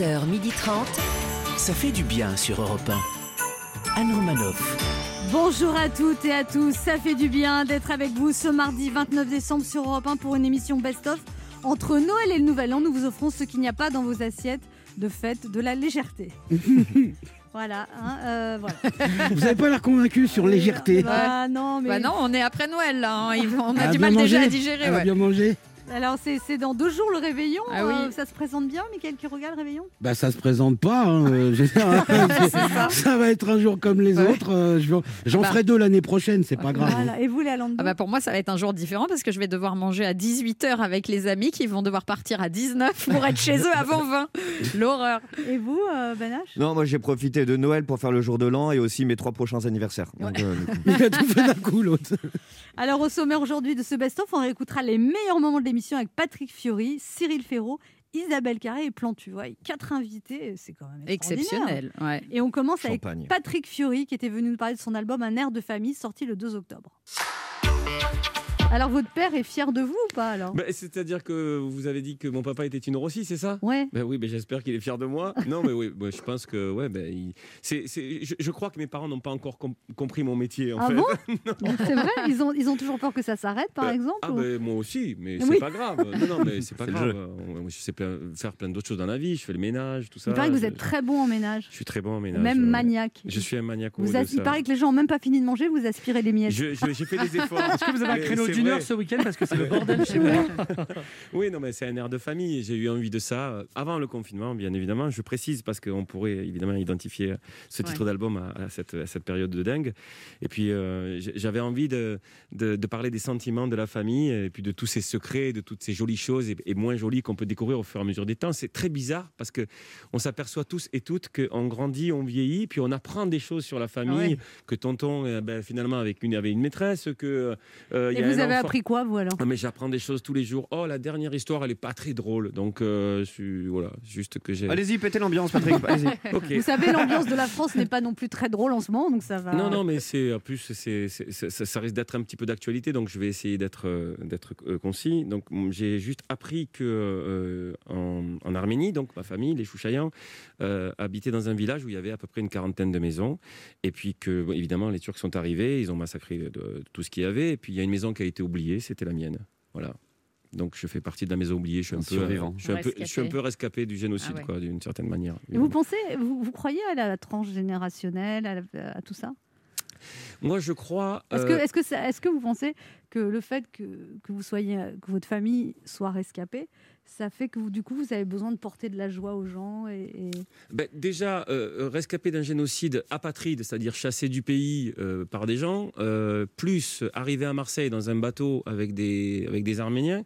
11h30. Ça fait du bien sur Europe 1. Anne Romanoff. Bonjour à toutes et à tous, ça fait du bien d'être avec vous ce mardi 29 décembre sur Europe 1 pour une émission best-of. Entre Noël et le Nouvel An, nous vous offrons ce qu'il n'y a pas dans vos assiettes de fête de la légèreté. voilà, hein, euh, voilà. Vous n'avez pas l'air convaincu sur légèreté. Bah non, mais Bah non, on est après Noël là. hein. Il- On a du mal déjà à digérer. Elle a ouais. bien mangé alors c'est c'est dans deux jours le réveillon. Ah oui. euh, ça se présente bien, Mickaël qui regarde le réveillon? Bah ça se présente pas. hein, euh, hein, ça. va être un jour comme les Ouais. autres. euh, je J'en Bah. ferai deux l'année prochaine, c'est pas grave. Voilà. Et vous, les Alandou Ah bah pour moi, ça va être un jour différent parce que je vais devoir manger à 18h avec les amis qui vont devoir partir à 19 pour être chez eux avant 20. L'horreur. Et vous, H Non, moi j'ai profité de Noël pour faire le jour de l'an et aussi mes trois prochains anniversaires. Donc, euh. Il a tout fait d'un coup l'autre. Alors au sommaire aujourd'hui de ce best-of, on réécoutera les meilleurs moments de l'émission avec Patrick Fiori, Cyril Ferraud, Isabelle Carré et Plantu. Ouais, quatre invités, c'est quand même. Exceptionnel. Ouais. Et on commence avec. Patrick Fiori qui était venu nous parler de son album Un air de famille sorti le 2 octobre. Alors votre père est fier de vous ou pas alors? Bah, C'est-à-dire que vous avez dit que mon papa était une Rossi, c'est ça? Ouais. ben oui, ben j'espère qu'il est fier de moi. Non, mais oui, ben, je pense que ouais, ben, il- c'est, c'est- je, je crois que mes parents n'ont pas encore com- compris mon métier. En Ah fait. bon? C'est vrai ils ont, ils ont toujours peur que ça s'arrête par Euh, exemple Ah ou- ben moi aussi, mais c'est Oui. pas grave. Non, non, mais c'est pas grave. Je sais plein- faire plein d'autres choses dans la vie. Je fais le ménage, tout ça. Il paraît que vous Je- êtes très bon en ménage, Je suis très bon en ménage. même maniaque. Je suis un maniaque. Vous de as- il paraît que les gens n'ont même pas fini de manger, vous aspirez les miettes. J'ai fait des efforts. Est-ce que vous avez un créneau d'une ce week-end parce que c'est le bordel chez moi Oui, non, mais c'est un air de famille. J'ai eu envie de ça euh, avant le confinement, bien évidemment. Je précise parce qu'on pourrait évidemment identifier ce titre d'album à, à cette, à cette période de dingue. Et puis, euh, j'avais envie de, de, de parler des sentiments de la famille et puis de tous ces secrets, de toutes ces jolies choses et, et moins jolies qu'on peut découvrir au fur et à mesure des temps. C'est très bizarre parce que on s'aperçoit tous et toutes qu'on grandit, on vieillit, puis on apprend des choses sur la famille. Ouais. Que tonton, euh, ben, finalement, avec une, avait une maîtresse, que euh, y a vous un avez appris quoi vous alors? Ah, mais j'apprends des choses tous les jours. Oh, la dernière histoire, elle est pas très drôle. Donc, euh, je voilà, juste que j'ai. Allez-y, pétez l'ambiance, Patrick. Vous savez, l'ambiance de la France n'est pas non plus très drôle en ce moment, donc ça va. Non, non, mais c'est en plus, c'est, c'est- c'est- ça, ça risque d'être un petit peu d'actualité, donc je vais essayer d'être, euh, d'être euh, concis. Donc, j'ai juste appris que euh, en, en Arménie, donc ma famille, les Chouchaïans, euh, habitaient dans un village où il y avait à peu près une quarantaine de maisons, et puis que, bon, évidemment, les Turcs sont arrivés, ils ont massacré de- de tout ce qu'il y avait, et puis il y a une maison qui a été oubliée, c'était la mienne. Voilà. Donc je fais partie de la maison oubliée. Je suis un, Un peu, euh, survivant. je suis un peu, je suis un peu rescapé du génocide, Ah ouais. quoi, d'une certaine manière. Et vous pensez, vous, vous croyez à la tranche générationnelle, à, la- à tout ça? Moi, je crois. Est-ce euh, que, est-ce que, ça- est-ce que vous pensez que le fait que, que vous soyez, que votre famille soit rescapée, ça fait que vous, du coup, vous avez besoin de porter de la joie aux gens et, et- Ben, déjà, euh, rescapé d'un génocide apatride, c'est-à-dire chassé du pays euh, par des gens, euh, plus arrivé à Marseille dans un bateau avec des, avec des Arméniens,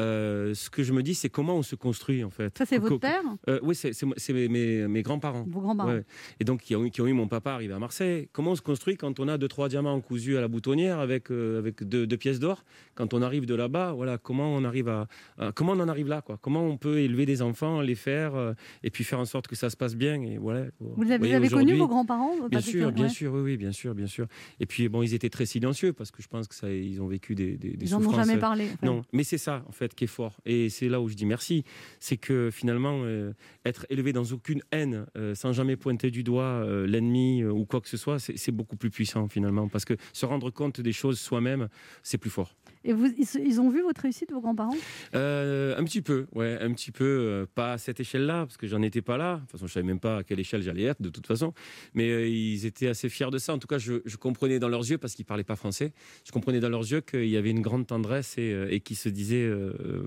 euh, ce que je me dis, c'est comment on se construit en fait. Ça, c'est votre père? Euh, Oui, c'est mes, mes- grands-parents. Vos grands-parents Ouais. Et donc, qui ont, eu- qui ont eu mon papa arrivé à Marseille. Comment on se construit quand on a deux, trois diamants cousus à la boutonnière avec, euh, avec deux, deux pièces d'or? Quand on arrive de là-bas, voilà, comment on arrive à, à- comment on en arrive là? Quoi Comment on peut élever des enfants, les faire euh, et puis faire en sorte que ça se passe bien et voilà. Vous avez, voyez, vous avez connu vos grands-parents Bien sûr, bien Ouais. sûr, oui, oui, bien sûr, bien sûr. Et puis bon, ils étaient très silencieux parce que je pense que ça, ils ont vécu des, des, des Ils n'en ont souffrances. jamais parlé. en fait. Non, mais c'est ça en fait qui est fort. Et c'est là où je dis merci. C'est que finalement, euh, être élevé dans aucune haine, euh, sans jamais pointer du doigt l'ennemi ou quoi que ce soit, c'est beaucoup plus puissant finalement. Parce que se rendre compte des choses soi-même, c'est plus fort. Et vous, ils, ont vu votre réussite, vos grands-parents? Euh, un petit peu, ouais, un petit peu, euh, pas à cette échelle-là, parce que j'en étais pas là. De toute façon, je savais même pas à quelle échelle j'allais être, de toute façon. Mais euh, ils étaient assez fiers de ça. En tout cas, je, je comprenais dans leurs yeux, parce qu'ils parlaient pas français, je comprenais dans leurs yeux qu'il y avait une grande tendresse et, et qu'ils se disaient,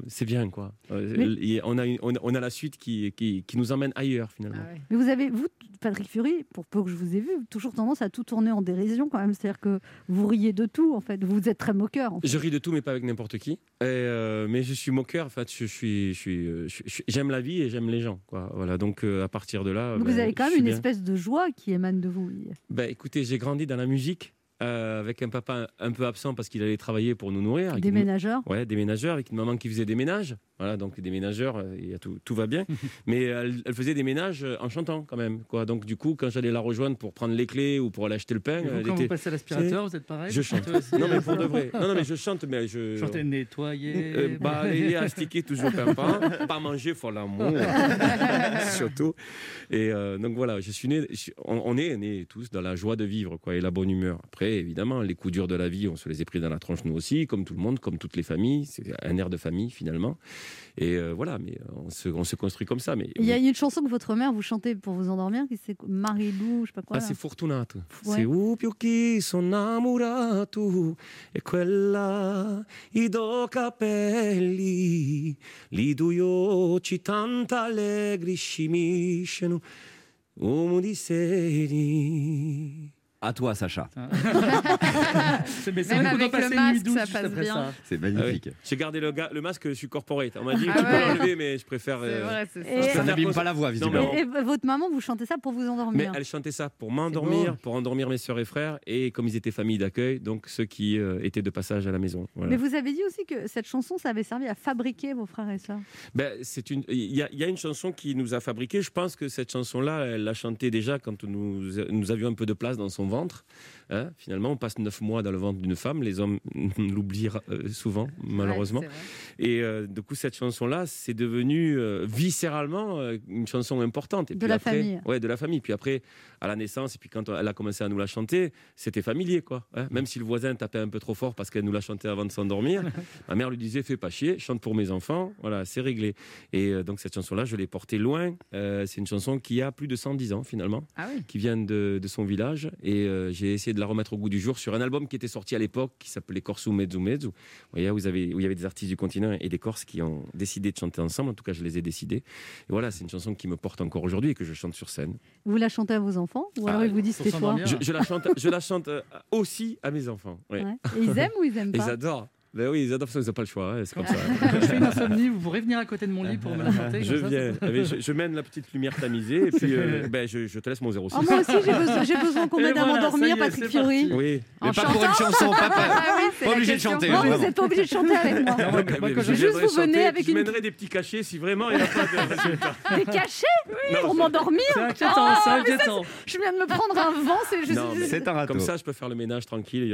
c'est bien, quoi. Mais- on, a une- on, a- on a la suite qui, qui, qui nous emmène ailleurs, finalement. Ah ouais. Mais vous avez, vous, Patrick Fury, pour peu que je vous ai vu, toujours tendance à tout tourner en dérision quand même. C'est-à-dire que vous riez de tout, en fait. Vous êtes très moqueur. en fait. Je ris de tout, mais pas avec n'importe qui. Et, euh, mais je suis moqueur. En fait, je suis, je suis, euh, je suis- j'aime la vie et j'aime les gens, quoi. Voilà. Donc euh, à partir de là, Donc ben, vous avez quand même une bien. espèce de joie qui émane de vous. Ben, écoutez, j'ai grandi dans la musique euh, avec un papa un peu absent parce qu'il allait travailler pour nous nourrir. Des une- ménageurs. Ouais, des ménageurs avec une maman qui faisait des ménages. Voilà, donc des ménageurs, euh, il y a tout, tout va bien. Mais elle, elle faisait des ménages euh, en chantant quand même. Quoi. Donc du coup, quand j'allais la rejoindre pour prendre les clés ou pour aller acheter le pain, Et vous, elle quand était- vous passez à l'aspirateur, vous êtes pareil je chante. Non mais pour de vrai. Non, non mais je chante, mais je. Chantez nettoyer. Euh, bah, et astiquer toujours pimpant, pas manger, faut l'amour, surtout. Et euh, donc voilà, je suis né, je- on, on est nés tous dans la joie de vivre, quoi, et la bonne humeur. Après, évidemment, les coups durs de la vie, on se les est pris dans la tronche nous aussi, comme tout le monde, comme toutes les familles. C'est un air de famille finalement. Et euh, voilà, mais on se, on se construit comme ça. Mais Il y a une chanson que votre mère vous chantez pour vous endormir, qui c'est Marilou, je sais pas quoi. Ah, c'est Fortunato. Ouais. U più chi sono e quella i do capelli, li due occhi tanto allegri scimisceno, uomo di seri. À toi, Sacha. Mais c'est Même avec le masque, ça passe bien. ça. C'est Ah magnifique. ouais. J'ai gardé le, ga- le masque, je suis corporate. On m'a dit, Ah tu peux ouais. l'enlever, mais je préfère. C'est euh, vrai, c'est Et- ça. Ça n'abîme pas la voix, visiblement. Et, et votre maman vous chantez ça pour vous Mais endormir. elle chantait ça pour m'endormir, pour endormir mes soeurs et frères, et comme ils étaient famille d'accueil, donc ceux qui euh, étaient de passage à la maison. Voilà. Mais vous avez dit aussi que cette chanson, ça avait servi à fabriquer vos frères et sœurs. Ben, c'est une. Il y, a- il y a une chanson qui nous a fabriqué. Je pense que cette chanson-là, elle l'a chantée déjà quand nous, nous avions un peu de place dans son ventre ventre hein. Finalement, on passe neuf mois dans le ventre d'une femme. Les hommes l'oublient euh, souvent, malheureusement. Ouais. Et euh, du coup, cette chanson-là, c'est devenu euh, viscéralement une chanson importante. Et De puis la après- famille. Ouais, de la famille. Puis après, à la naissance, et puis quand elle a commencé à nous la chanter, c'était familier, quoi. hein. Même si le voisin tapait un peu trop fort parce qu'elle nous la chantait avant de s'endormir, ma mère lui disait Fais pas chier, chante pour mes enfants. Voilà, c'est réglé. Et euh, donc, cette chanson-là, je l'ai portée loin. C'est une chanson qui a plus de 110 ans, finalement Ah oui. qui vient de, de son village. Et j'ai essayé de la remettre au goût du jour sur un album qui était sorti à l'époque, qui s'appelait Corsu Mezzu Mezzu. Vous voyez, vous avez, où il y avait des artistes du continent et des Corses qui ont décidé de chanter ensemble. En tout cas, je les ai décidés. Et voilà, c'est une chanson qui me porte encore aujourd'hui et que je chante sur scène. Vous la chantez à vos enfants Ou alors Ah, ils vous disent c'est toi? Je, je la chante, je la chante euh, aussi à mes enfants. ouais. Ouais. Et ils aiment ou ils aiment pas? ils adorent. Ben oui, ils adorent ça, ils n'ont pas le choix. hein, c'est comme ça. Quand je fais une insomnie, vous pourrez venir à côté de mon lit pour me la chanter. Je viens, ça- Eh bien, je, je mène la petite lumière tamisée et puis euh, ben, je, je te laisse mon 06. Oh, Moi aussi, j'ai besoin, j'ai besoin qu'on m'aide à voilà, m'endormir, Patrick Fiori. Oui. En Mais pas pour une chanson, pas, pas- Ah oui, pas obligé de chanter. Non, vraiment. vous n'êtes pas obligé de chanter avec moi. Je je- Juste, vous venez avec je une- mènerai des petits cachets si vraiment il n'y a pas de résultat. Des cachets Non, pour m'endormir C'est inquiétant, c'est inquiétant. Je viens de me prendre un vent, c'est un râteau. Comme ça, je peux faire le ménage tranquille.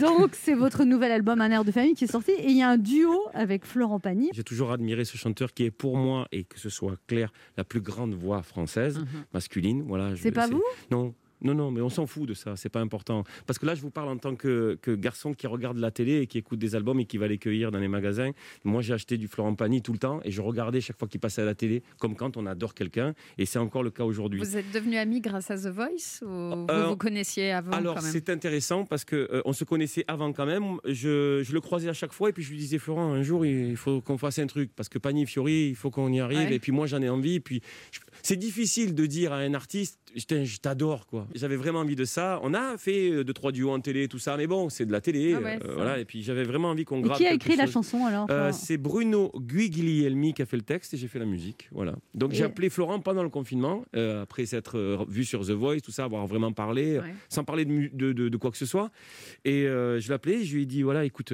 Donc, c'est votre nouvel album Un air de famille qui est sorti et il y a un duo avec Florent Pagny. J'ai toujours admiré ce chanteur qui est pour moi, et que ce soit clair, la plus grande voix française, Mhm. masculine. Voilà, C'est pas vous? Non. Non, non, mais on s'en fout de ça, c'est pas important. Parce que là, je vous parle en tant que, que garçon qui regarde la télé et qui écoute des albums et qui va les cueillir dans les magasins. Moi, j'ai acheté du Florent Pagny tout le temps et je regardais chaque fois qu'il passait à la télé, comme quand on adore quelqu'un, et c'est encore le cas aujourd'hui. Vous êtes devenu ami grâce à The Voice ou vous Euh, vous connaissiez avant Alors c'est intéressant parce que euh, on se connaissait avant quand même. Je, je le croisais à chaque fois et puis je lui disais Florent un jour il faut qu'on fasse un truc parce que Pagny Fiori il faut qu'on y arrive Ouais. et puis moi j'en ai envie et puis je- c'est difficile de dire à un artiste je t'adore quoi. J'avais vraiment envie de ça. On a fait euh, deux trois duos en télé tout ça mais bon c'est de la télé Ah ouais, euh, voilà et puis j'avais vraiment envie qu'on grave qui a écrit la chose. chanson alors Euh, c'est Bruno Guiglielmi qui a fait le texte et j'ai fait la musique. Voilà. Donc j'ai appelé Florent pendant le confinement, euh, après s'être vu sur The Voice, tout ça, avoir vraiment parlé, Ouais. sans parler de, mu- de, de- de quoi que ce soit. Et je l'ai appelé, je lui ai dit voilà, écoute,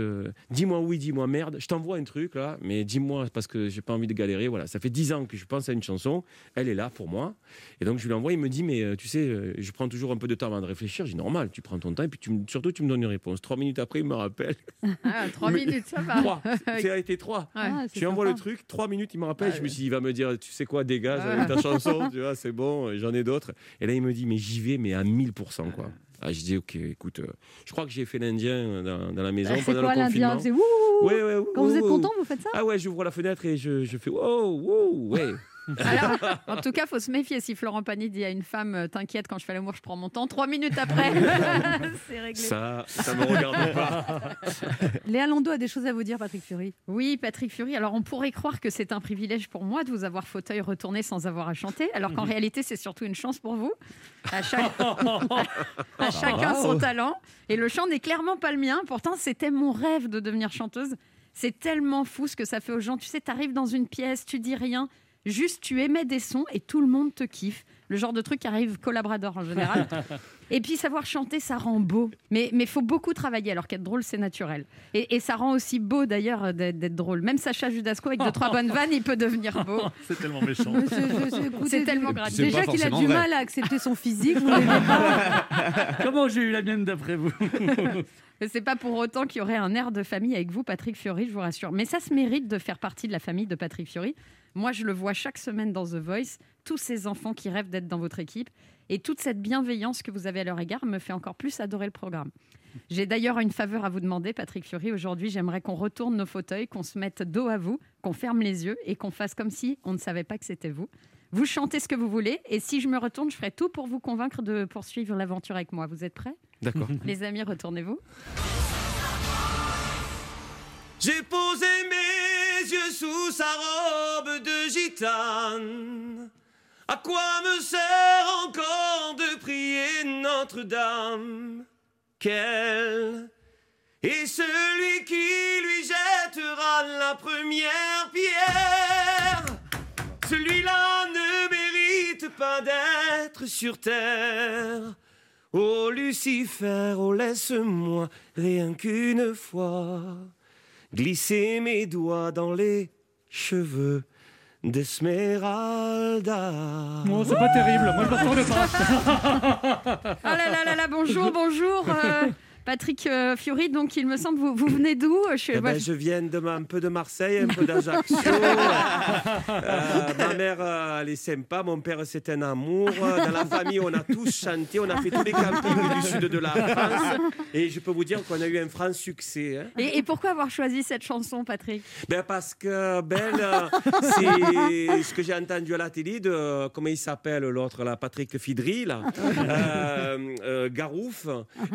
dis-moi oui, dis-moi merde, je t'envoie un truc là, mais dis-moi parce que j'ai pas envie de galérer. Voilà, ça fait dix ans que je pense à une chanson, elle est là pour moi. Et donc je lui envoie, il me dit mais euh, tu sais, euh, je prends toujours un peu de temps avant de réfléchir. J'ai dit normal, tu prends ton temps et puis tu me- surtout tu me donnes une réponse. Trois minutes après, il me rappelle. Ah, trois Mais- minutes, ça va. Trois, ça a été trois. Ouais. Ah, Je c'est lui envoie sympa. le truc, trois minutes, il me rappelle. Ah je me suis dit, il va me dire, tu sais quoi, dégage Ah. avec ta chanson, tu vois, c'est bon, j'en ai d'autres. Et là, il me dit, mais j'y vais, mais à 1000%, quoi. Ah, je dis, ok, écoute, euh, je crois que j'ai fait l'Indien dans, dans la maison Ah, C'est pendant quoi le l'Indien confinement. C'est ouh Ouais, ouais, Quand vous êtes content, vous faites ça Ah ouais, j'ouvre la fenêtre et je, je fais, wow, wow, ouais. Alors, en tout cas, faut se méfier si Florent Pagny dit à une femme euh, T'inquiète, quand je fais l'amour, je prends mon temps. Trois minutes après, c'est réglé. Ça, ça me regarde pas. Léa Landau a des choses à vous dire, Patrick Fury. Oui, Patrick Fury. Alors, on pourrait croire que c'est un privilège pour moi de vous avoir fauteuil retourné sans avoir à chanter, alors qu'en réalité, c'est surtout une chance pour vous. À, chaque- à chacun son talent. Et le chant n'est clairement pas le mien. Pourtant, c'était mon rêve de devenir chanteuse. C'est tellement fou ce que ça fait aux gens. Tu sais, tu arrives dans une pièce, tu dis rien. Juste, tu émets des sons et tout le monde te kiffe. Le genre de truc qui arrive collabrador en général. et puis savoir chanter, ça rend beau. Mais il faut beaucoup travailler, alors qu'être drôle, c'est naturel. Et, et ça rend aussi beau d'ailleurs d'être d'être drôle. Même Sacha Judasco, avec deux, trois bonnes vannes, il peut devenir beau. C'est tellement méchant. Je- je- je- écoutez, C'est tellement déjà gratuit. C'est pas qu'il a du vrai. mal à accepter son physique. vous l'aimez pas. Comment j'ai eu la mienne d'après vous Mais c'est pas pour autant qu'il y aurait un air de famille avec vous, Patrick Fiori, je vous rassure. Mais ça se mérite de faire partie de la famille de Patrick Fiori. Moi, je le vois chaque semaine dans The Voice, tous ces enfants qui rêvent d'être dans votre équipe. Et toute cette bienveillance que vous avez à leur égard me fait encore plus adorer le programme. J'ai d'ailleurs une faveur à vous demander, Patrick Fiori. Aujourd'hui, j'aimerais qu'on retourne nos fauteuils, qu'on se mette dos à vous, qu'on ferme les yeux et qu'on fasse comme si on ne savait pas que c'était vous. Vous chantez ce que vous voulez et si je me retourne, je ferai tout pour vous convaincre de poursuivre l'aventure avec moi. Vous êtes prêts? D'accord. Les amis, retournez-vous. J'ai posé mes yeux sous sa robe de gitane. À quoi me sert encore de prier Notre-Dame? Quel est celui qui lui jettera la première pierre? Celui-là ne mérite pas d'être sur terre. Oh Lucifer, oh laisse-moi rien qu'une fois glisser mes doigts dans les cheveux d'Esmeralda. Non, c'est pas terrible. Moi, je retourne pas. Ah là là là là, bonjour, bonjour. euh, Patrick euh, Fiori, donc il me semble, vous, vous venez d'où? Je, Eh ben, je- viens de un peu de Marseille, un peu d'Ajaccio. Euh, ma mère, euh, elle est sympa. Mon père, c'est un amour. Dans la famille, on a tous chanté. On a fait tous les campings du sud de la France. Et je peux vous dire qu'on a eu un franc succès. hein. et, et pourquoi avoir choisi cette chanson, Patrick? Ben parce que Belle, c'est ce que j'ai entendu à la télé de comment il s'appelle l'autre là, Patrick Fidry là, euh, Garouf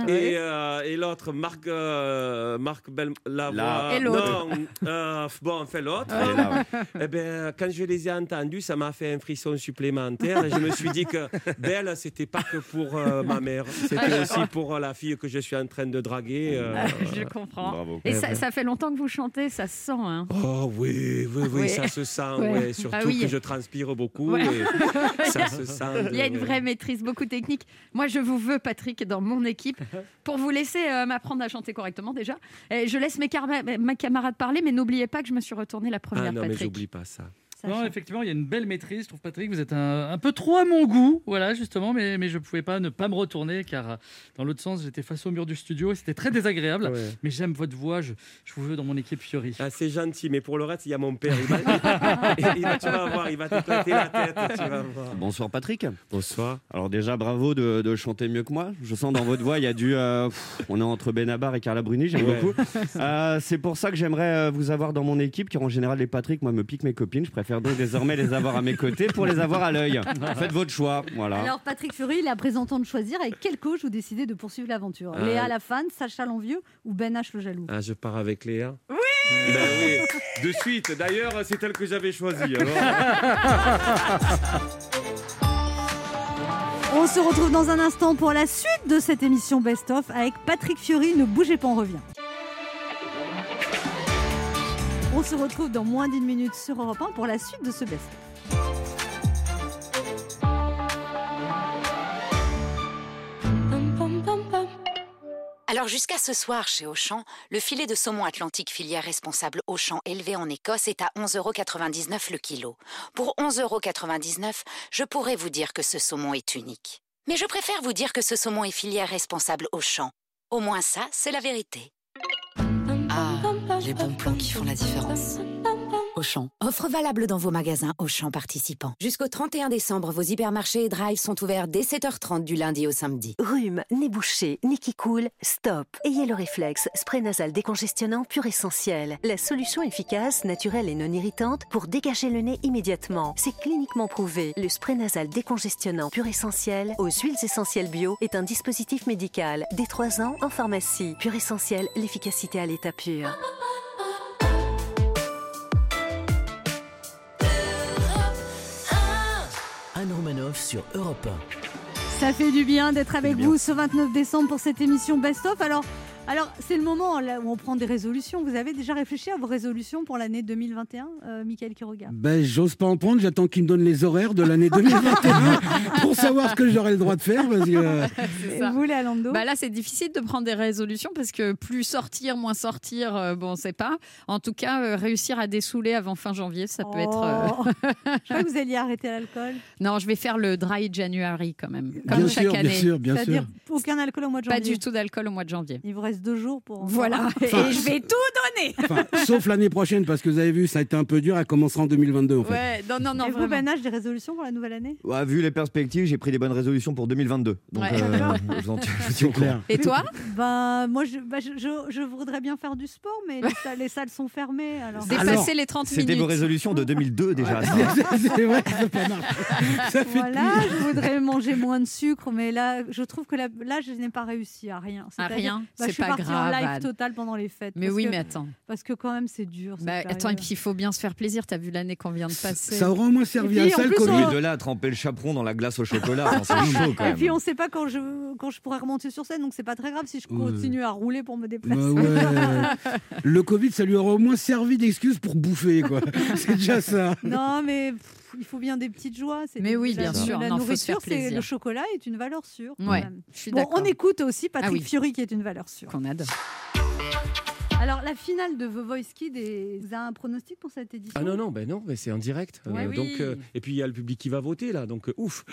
et, et l'autre Marc euh, Marc Bel Lavoie. Là. Et l'autre. Non, euh, bon, l'autre. Est là, ouais. Eh ben, quand je les ai entendus, ça m'a fait un frisson supplémentaire. Et je me suis dit que Belle, c'était pas que pour euh, ma mère, c'était aussi pour euh, la fille que je suis en train de draguer. euh. Ah, Je comprends. Bravo. Et ça, ça fait longtemps que vous chantez, ça se sent. Hein. Oh oui, oui, oui, Oui. ça se sent, Ouais. ouais. surtout Ah oui. que je transpire beaucoup. Ouais. et ça se sent. Il y a une vraie maîtrise, beaucoup de techniques. Moi, je vous veux, Patrick, dans mon équipe, pour vous laisser euh, m'apprendre à chanter correctement déjà. Et je laisse mes, camarades parler, mais n'oubliez pas que je me suis retournée la première, Ah non, mais Patrick. j'oublie pas ça. Sacha. Non, effectivement, il y a une belle maîtrise. Je trouve, Patrick, vous êtes un, un peu trop à mon goût. Voilà, justement, mais, mais je ne pouvais pas ne pas me retourner car euh, dans l'autre sens, j'étais face au mur du studio et c'était très désagréable. Ouais. Mais j'aime votre voix. Je, je vous veux dans mon équipe Fiori. Ah, c'est gentil, mais pour le reste, il y a mon père. Il va, il va- tu vas voir, il va t'éclater la tête. Tu vas voir. Bonsoir Patrick. Bonsoir. Alors déjà bravo de, de chanter mieux que moi. Je sens dans votre voix il y a du. euh, pff, on est entre Benabar et Carla Bruni, j'aime Ouais. beaucoup. Euh, c'est pour ça que j'aimerais vous avoir dans mon équipe, car en général les Patrick, moi me piquent mes copines. Je préfère donc désormais les avoir à mes côtés pour les avoir à l'œil. Faites votre choix, voilà. Alors Patrick Fury, il est à présent temps de choisir avec quel coach vous décidez de poursuivre l'aventure. Ah. Léa la fan, Sacha l'envieux ou Ben H le jaloux Ah, je pars avec Léa. Oui ben oui, de suite. D'ailleurs, c'est elle que j'avais choisie. alors. On se retrouve dans un instant pour la suite de cette émission Best of avec Patrick Fury. Ne bougez pas, on revient. On se retrouve dans moins d'une minute sur Europe 1 pour la suite de ce Best. Alors jusqu'à ce soir chez Auchan, le filet de saumon atlantique filière responsable Auchan élevé en Écosse est à 11,99€ le kilo. Pour 11,99€, je pourrais vous dire que ce saumon est unique. Mais je préfère vous dire que ce saumon est filière responsable Auchan. Au moins ça, c'est la vérité. Les bons plans qui font la différence. Auchan. Offre valable dans vos magasins Auchan participants. Jusqu'au 31 décembre, vos hypermarchés et drive sont ouverts dès 7h30 du lundi au samedi. Rhume, nez bouché, nez qui coule, stop. Ayez le réflexe, spray nasal décongestionnant pur essentiel. La solution efficace, naturelle et non irritante pour dégager le nez immédiatement. C'est cliniquement prouvé. Le spray nasal décongestionnant pur essentiel aux huiles essentielles bio est un dispositif médical. Dès 3 ans en pharmacie. Pur essentiel, l'efficacité à l'état pur. Anne Romanoff sur Europe Ça fait du bien d'être avec vous ce 29 décembre pour cette émission Best of. Alors, Alors, c'est le moment là, où on prend des résolutions. Vous avez déjà réfléchi à vos résolutions pour l'année 2021, euh, Michael qui regarde Ben, j'ose pas en prendre, j'attends qu'il me donne les horaires de l'année 2021 pour savoir ce que j'aurai le droit de faire. Parce que, euh, ça. Vous, Léalando Bah là, c'est difficile de prendre des résolutions parce que plus sortir, moins sortir, euh, bon, on sait pas. En tout cas, euh, réussir à dessouler avant fin janvier, ça peut être. euh, Oh. Je crois que vous alliez arrêter l'alcool. Non, je vais faire le dry January quand même, comme bien chaque sûr, année. bien sûr, bien sûr. C'est-à-dire aucun alcool au mois de Pas janvier. du tout d'alcool au mois de janvier. Il vous reste deux jours pour. Voilà, et je vais tout donner. Enfin, sauf l'année prochaine, parce que vous avez vu, ça a été un peu dur, elle commencera en 2022 en fait. Ouais, non, non, non, Et vous. Ben H, des résolutions pour la nouvelle année? Ouais, vu les perspectives, j'ai pris des bonnes résolutions pour 2022. Donc, Ouais. euh, je vous en je vous. Clair. Et toi? Bah, moi, je, bah, je, je- je voudrais bien faire du sport, mais les salles, les salles sont fermées. Alors. Dépasser Alors, les 30 minutes. C'était vos résolutions de 2002 déjà. C'est vrai, ça fait Voilà, je voudrais manger moins de sucre, mais là, je trouve que là, là je n'ai pas réussi à rien. À rien, bah, c'est je suis pas partie grave, en live Anne. total pendant les fêtes. Mais oui, que- mais attends. Parce que quand même, c'est dur. Bah, attends, et puis il faut bien se faire plaisir. T'as vu l'année qu'on vient de passer. Ça aura au moins servi à puis, ça en le plus, Covid. on- Et de là à tremper le chaperon dans la glace au chocolat, enfin, c'est chaud quand Et puis on ne sait pas quand je, quand je pourrais remonter sur scène, donc c'est pas très grave si je continue à rouler pour me déplacer. Bah ouais. Le Covid, ça lui aura au moins servi d'excuse pour bouffer, quoi. C'est déjà ça. Non, mais il faut bien des petites joies. Mais oui, bien sûr. La Non, nourriture, c'est le chocolat est une valeur sûre. Ouais, même. je suis Bon, on écoute aussi Patrick Ah oui. Fury qui est une valeur sûre. Qu'on adore. Alors la finale de The Voice est- vous avez un pronostic pour cette édition? Ah non, non, ben non, mais c'est en direct. Ouais, Euh, oui. donc, euh, et puis il y a le public qui va voter là, donc euh, ouf.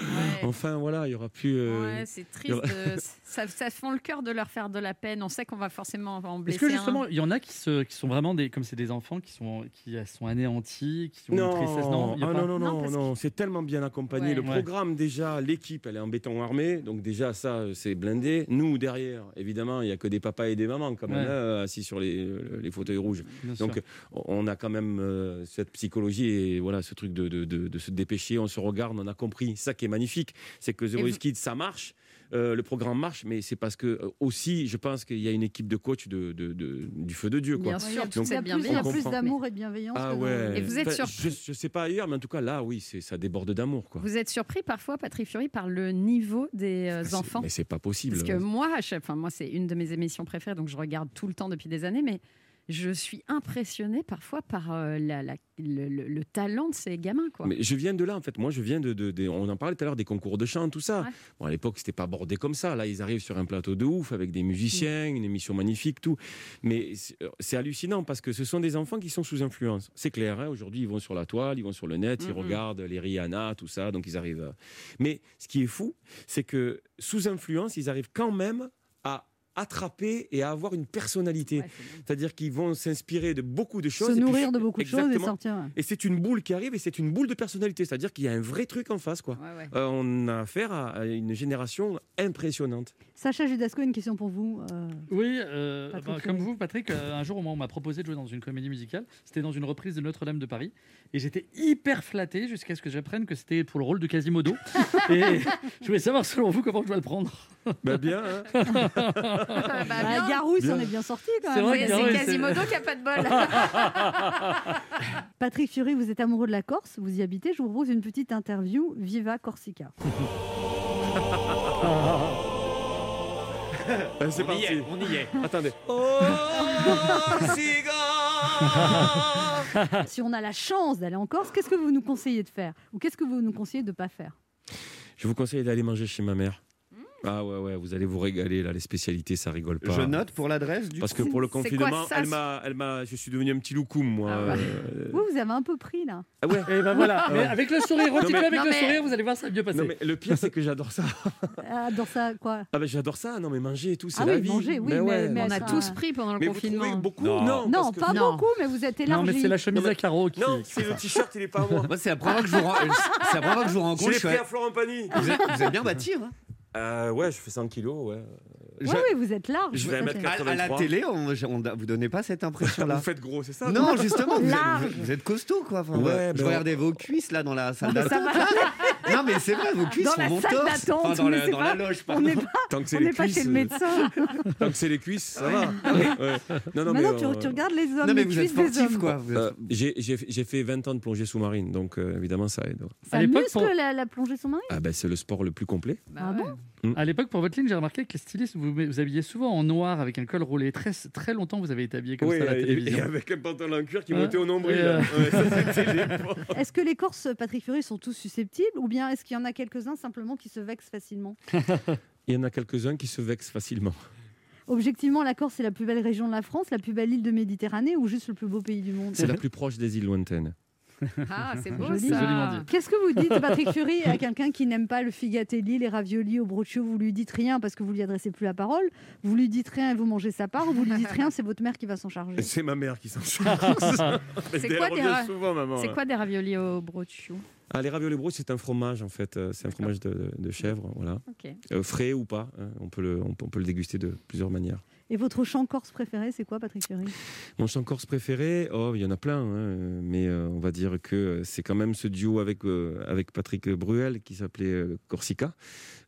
Enfin voilà, il y aura plus. euh, Ouais, c'est triste. ça, ça fond le cœur de leur faire de la peine. On sait qu'on va forcément en blesser Est-ce que justement, il y en a qui, se, qui sont vraiment des, comme c'est des enfants qui sont, qui sont anéantis, qui ont une Non, tristesse Non, ah non, non, Non, non, c'est tellement bien accompagné. Ouais. Le Ouais. programme, déjà, l'équipe, elle est en béton armé, donc déjà, ça, c'est blindé. Nous, derrière, évidemment, il n'y a que des papas et des mamans, quand même, Ouais. là, assis sur les, les fauteuils rouges. Bien sûr. Donc, on a quand même euh, cette psychologie et voilà, ce truc de, de- de- de se dépêcher, on se regarde, on a compris. Ça qui est magnifique, c'est que The Voice vous- Kids, ça marche. Euh, le programme marche, mais c'est parce que euh, aussi, je pense qu'il y a une équipe de coach de, de- de- du feu de Dieu. Quoi. Bien Ouais, il y sûr, plus- il y a plus, il y a bienveillance. plus d'amour et de bienveillance. Ah que ouais. Et vous êtes Enfin, surpris Je, je sais pas ailleurs, mais en tout cas là, oui, c'est ça déborde d'amour. Vous êtes surpris parfois, Patrick Fury, par le niveau des euh, enfants? Mais c'est pas possible. Parce que moi, enfin moi, c'est une de mes émissions préférées, donc je regarde tout le temps depuis des années, mais je suis impressionnée parfois par euh, la- la- le, le- le talent de ces gamins, quoi. Mais je viens de là, en fait. Moi, je viens de, de- de- On en parlait tout à l'heure des concours de chant, tout ça. Ouais. Bon, à l'époque, c'était pas bordé comme ça. Là, ils arrivent sur un plateau de ouf avec des musiciens, une émission magnifique, tout. Mais c'est c'est hallucinant parce que ce sont des enfants qui sont sous influence. C'est clair. hein, Aujourd'hui, ils vont sur la toile, ils vont sur le net, ils regardent les Rihanna, tout ça. Donc, ils arrivent. à- Mais ce qui est fou, c'est que sous influence, ils arrivent quand même à attraper et à avoir une personnalité. Ouais. C'est-à-dire qu'ils vont s'inspirer de beaucoup de choses. Se puis- nourrir de beaucoup de choses et sortir. ouais. Et c'est une boule qui arrive et c'est une boule de personnalité. C'est-à-dire qu'il y a un vrai truc en face. Quoi. Ouais, ouais. Euh, on a affaire à, une génération impressionnante. Sacha Judasco, une question pour vous. euh, Oui, euh, Patrick bah, comme vous, Patrick, un jour, on m'a proposé de jouer dans une comédie musicale. C'était dans une reprise de Notre-Dame de Paris. Et j'étais hyper flatté jusqu'à ce que j'apprenne que c'était pour le rôle de Quasimodo. et je voulais savoir, selon vous, comment je dois le prendre. Bah bien. hein. Bah, bah, bien. Garou, Bien. s'en est bien sorti quand C'est même. C'est Quasimodo qui a pas de bol. Patrick Fury, vous êtes amoureux de la Corse, vous y habitez. Je vous propose une petite interview. Viva Corsica. Euh, c'est parti. on y est. Attendez. si on a la chance d'aller en Corse, qu'est-ce que vous nous conseillez de faire? Ou qu'est-ce que vous nous conseillez de ne pas faire? Je vous conseille d'aller manger chez ma mère. Ah ouais, ouais, vous allez vous régaler là, les spécialités, ça rigole pas. Je note pour l'adresse du Parce que pour le quoi confinement, ça, elle m'a, elle m'a, je suis devenu un petit loukoum, moi. Ah ouais. euh, Vous, vous avez un peu pris là. Ah ouais. Et ben voilà. Mais avec le sourire, Non, avec non, le mais- sourire, vous allez voir, ça va mieux passer. Non mais le pire c'est que j'adore ça. Ah, dans ça, quoi Ah ben j'adore ça. Non mais manger et tout, c'est Ah la oui, vie. manger, oui, Mais mais- ouais. mais- On a ça- tous pris pendant le Mais vous confinement. trouvez beaucoup Non. Non. Non, que- pas Non. beaucoup, mais vous êtes non, élargi. mais c'est la chemise Non, à carreaux qui. Non, c'est le t-shirt, il est pas à moi. Moi, c'est la première fois que je vous, ren- c'est la première fois que je vous rencontre. je pris à- Florent Pagny. Vous êtes, vous êtes bien bâti. Hein Euh, ouais, je fais 100 kilos, ouais. Oui, oui, vous êtes large. Je vais mettre à, à la 83. télé, on, on, vous donnez pas cette impression-là. Vous faites gros, c'est ça Non, justement, vous êtes, Large. vous êtes costaud, quoi. Enfin, Ouais, je regardais vos cuisses là dans la salle d'attente. Non, mais c'est vrai, vos cuisses Dans la salle d'attente, Enfin, dans la- dans pas- la loge, On pardon. n'est pas, Tant que c'est on les n'est pas cuisses, chez le euh, médecin. Tant que c'est les cuisses, ça va. Ouais. Non, non, Maintenant, mais, tu, euh, tu regardes les hommes, Non, mais les vous êtes cuisses des sportif, hommes. quoi. Vous êtes- euh, j'ai j'ai- j'ai fait 20 ans de plongée sous-marine, donc euh, évidemment ça aide. ouais. Ça À l'époque, muscle pour- la, la plongée sous-marine? Ah ben c'est le sport le plus complet. Ah bon? À l'époque, pour votre ligne, j'ai remarqué que les stylistes, vous vous habillez souvent en noir avec un col roulé. Très, très longtemps, vous avez été habillé comme Oui, ça à la et- télévision. et avec un pantalon en cuir qui Ouais. montait au nombril. Euh. Est-ce que les Corses, Patrick Fury, sont tous susceptibles ou bien est-ce qu'il y en a quelques-uns simplement qui se vexent facilement? Il y en a quelques-uns qui se vexent facilement. Objectivement, la Corse est la plus belle région de la France, la plus belle île de Méditerranée ou juste le plus beau pays du monde? C'est la plus proche des îles lointaines. Ah, c'est beau ça. Qu'est-ce que vous dites, Patrick Fury, à quelqu'un qui n'aime pas le figatelli, les raviolis au broccio Vous lui dites rien parce que vous lui adressez plus la parole? Vous lui dites rien et vous mangez sa part. Ou vous lui dites rien, c'est votre mère qui va s'en charger? C'est ma mère qui s'en charge. C'est quoi des revient ra- souvent, maman. C'est quoi des raviolis au broccio? Ah, les raviolis bro, c'est un fromage en fait. Euh, C'est un fromage de, de chèvre, voilà. Euh, frais ou pas, hein, on, peut le, on, peut, on peut le déguster de plusieurs manières. Et votre chant corse préféré, c'est quoi, Patrick Fury Mon chant corse préféré, oh, il y en a plein, hein, mais euh, on va dire que c'est quand même ce duo avec, euh, avec Patrick Bruel qui s'appelait euh, Corsica.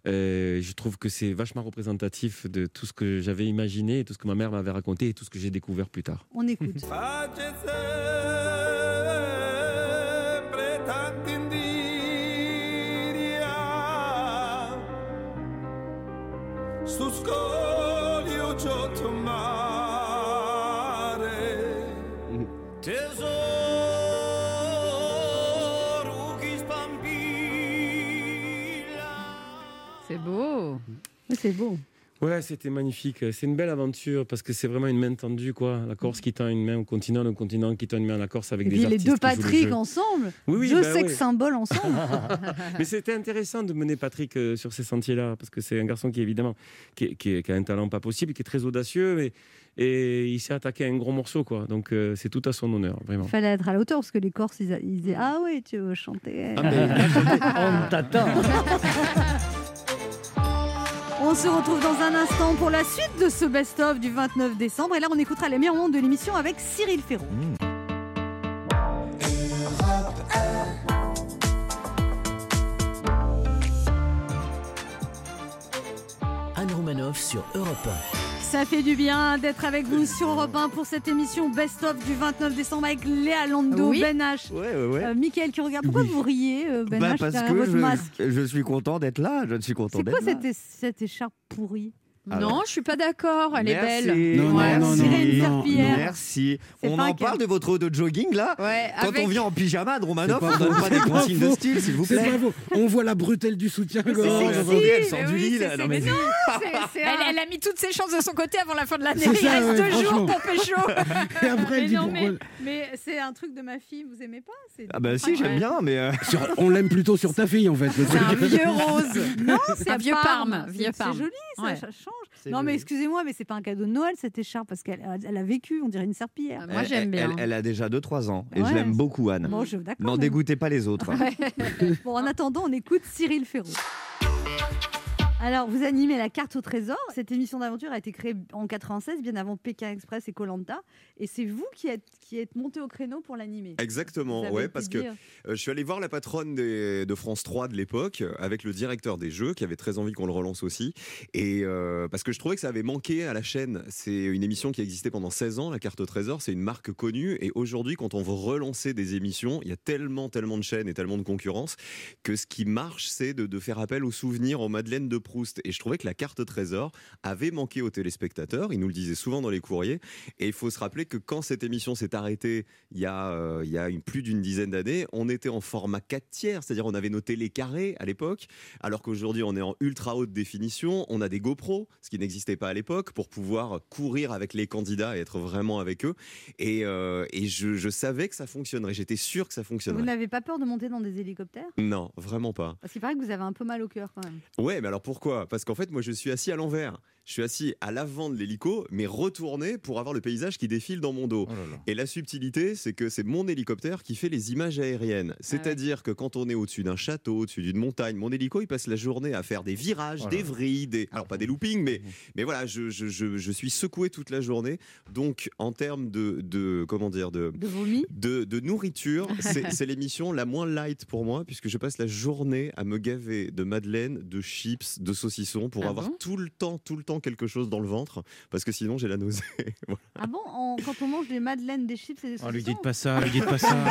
Euh, je trouve que c'est vachement représentatif de tout ce que j'avais imaginé, tout ce que ma mère m'avait raconté et tout ce que j'ai découvert plus tard. On écoute. Su scoglio giotto mare Tesoro che spambilla C'est beau. C'est beau. Ouais, c'était magnifique. C'est une belle aventure parce que c'est vraiment une main tendue, quoi. La Corse qui tend une main au continent, le continent qui tend une main à la Corse avec Et des puis les artistes deux qui jouent le Patrick ensemble. Oui, oui, Deux bah sex oui. symboles ensemble. Mais c'était intéressant de mener Patrick euh, sur ces sentiers-là, parce que c'est un garçon qui, évidemment, qui, qui a un talent pas possible, qui est très audacieux, mais, et il s'est attaqué à un gros morceau, quoi. Donc euh, c'est tout à son honneur, vraiment. Il fallait être à la hauteur parce que les Corses, ils, disaient Ah oui, tu veux chanter. On t'attend. On se retrouve dans un instant pour la suite de ce best-of du 29 décembre. Et là, on écoutera les meilleurs moments de l'émission avec Cyril Ferraud. Anne sur Europe Ça fait du bien d'être avec vous sur Europe 1 pour cette émission best-of du 29 décembre avec Léa Lando, Oui. Ben H, Ouais, ouais, ouais. euh, Mickaël qui regarde. Pourquoi Oui. vous riez, euh, Ben Bah, H, parce derrière que votre je, masque? je suis content d'être là. Je suis content C'est d'être quoi là. cette, é- cette écharpe pourrie. Non, je suis pas d'accord. Elle Merci. est belle. Non, non, Ouais. non, Serpillière. Merci. On en parle de votre haut de jogging là Ouais, Quand avec- on vient en pyjama de Romanoff, on donne pas des consignes de style, s'il vous plaît. pas faux. On voit la bretelle du c'est Attendez, elle sort du lit là. Non, mais mais- non, Elle, a mis toutes ses chances de son côté avant la fin de l'année. C'est Il ça, reste deux jours pour pécho. Et après, Mais elle c'est un truc de ma fille, vous aimez pas Ah bah si, j'aime bien, mais euh, on l'aime plutôt sur ta fille, en fait. C'est un vieux rose. Non, c'est Un vieux Parme. Parme, C'est- joli, ça change. Non, mais excusez-moi, mais c'est pas un cadeau de Noël cette écharpe parce qu'elle elle a vécu, on dirait une serpillière. Moi, elle- j'aime bien. Elle, elle a déjà 2-3 ans et Ouais. je l'aime beaucoup, Anne. Bon, je d'accord. N'en dégoûtez pas les autres. Bon, en attendant, on écoute Cyril Ferraud. Alors, vous animez la carte au trésor. Cette émission d'aventure a été créée en 96, bien avant Pékin Express et Colanta. Et c'est vous qui êtes, qui êtes monté au créneau pour l'animer. Exactement, ouais, parce que euh, je suis allé voir la patronne des- de France 3 de l'époque euh, avec le directeur des jeux qui avait très envie qu'on le relance aussi. Et euh, parce que je trouvais que ça avait manqué à la chaîne. C'est une émission qui existait pendant 16 ans, la carte au trésor, c'est une marque connue. Et aujourd'hui, quand on veut relancer des émissions, il y a tellement, tellement de chaînes et tellement de concurrence que ce qui marche, c'est de, de faire appel aux souvenirs, aux Madeleines de Proust. Et je trouvais que la carte au trésor avait manqué aux téléspectateurs. Ils nous le disaient souvent dans les courriers. Et il faut se rappeler que quand cette émission s'est arrêtée il y a, euh, il y a une- plus d'une dizaine d'années, on était en format 4 tiers, c'est-à-dire on avait nos télé carrés à l'époque, alors qu'aujourd'hui on est en ultra haute définition, on a des GoPro, ce qui n'existait pas à l'époque, pour pouvoir courir avec les candidats et être vraiment avec eux. Et, euh, et je, je savais que ça fonctionnerait, j'étais sûr que ça Vous fonctionnerait. n'avez pas peur de monter dans des hélicoptères? Non, vraiment pas. Parce qu'il paraît que vous avez un peu mal au cœur quand même. Ouais, mais alors pourquoi? Parce qu'en fait, moi, je suis assis à l'envers. Je suis assis à l'avant de l'hélico, mais retourné pour avoir le paysage qui défile dans mon dos. Et la subtilité, c'est que c'est mon hélicoptère qui fait les images aériennes. C'est-à-dire que quand on est au-dessus d'un château, au-dessus d'une montagne, mon hélico, il passe la journée à faire des virages, Oh des vrilles, des... alors pas des loopings, mais, mais voilà, je, je- je- je suis secoué toute la journée. Donc, en termes de, de comment dire, de, De vomi de, de nourriture, c'est c'est l'émission la moins light pour moi, puisque je passe la journée à me gaver de madeleine, de chips, de saucissons, pour Ah avoir bon? tout le temps, tout le temps quelque chose dans le ventre, parce que sinon j'ai la nausée. Voilà. Ah bon Quand on mange des madeleines, des chips et des Oh, lui saucissons dites pas ça, lui dites pas ça. lui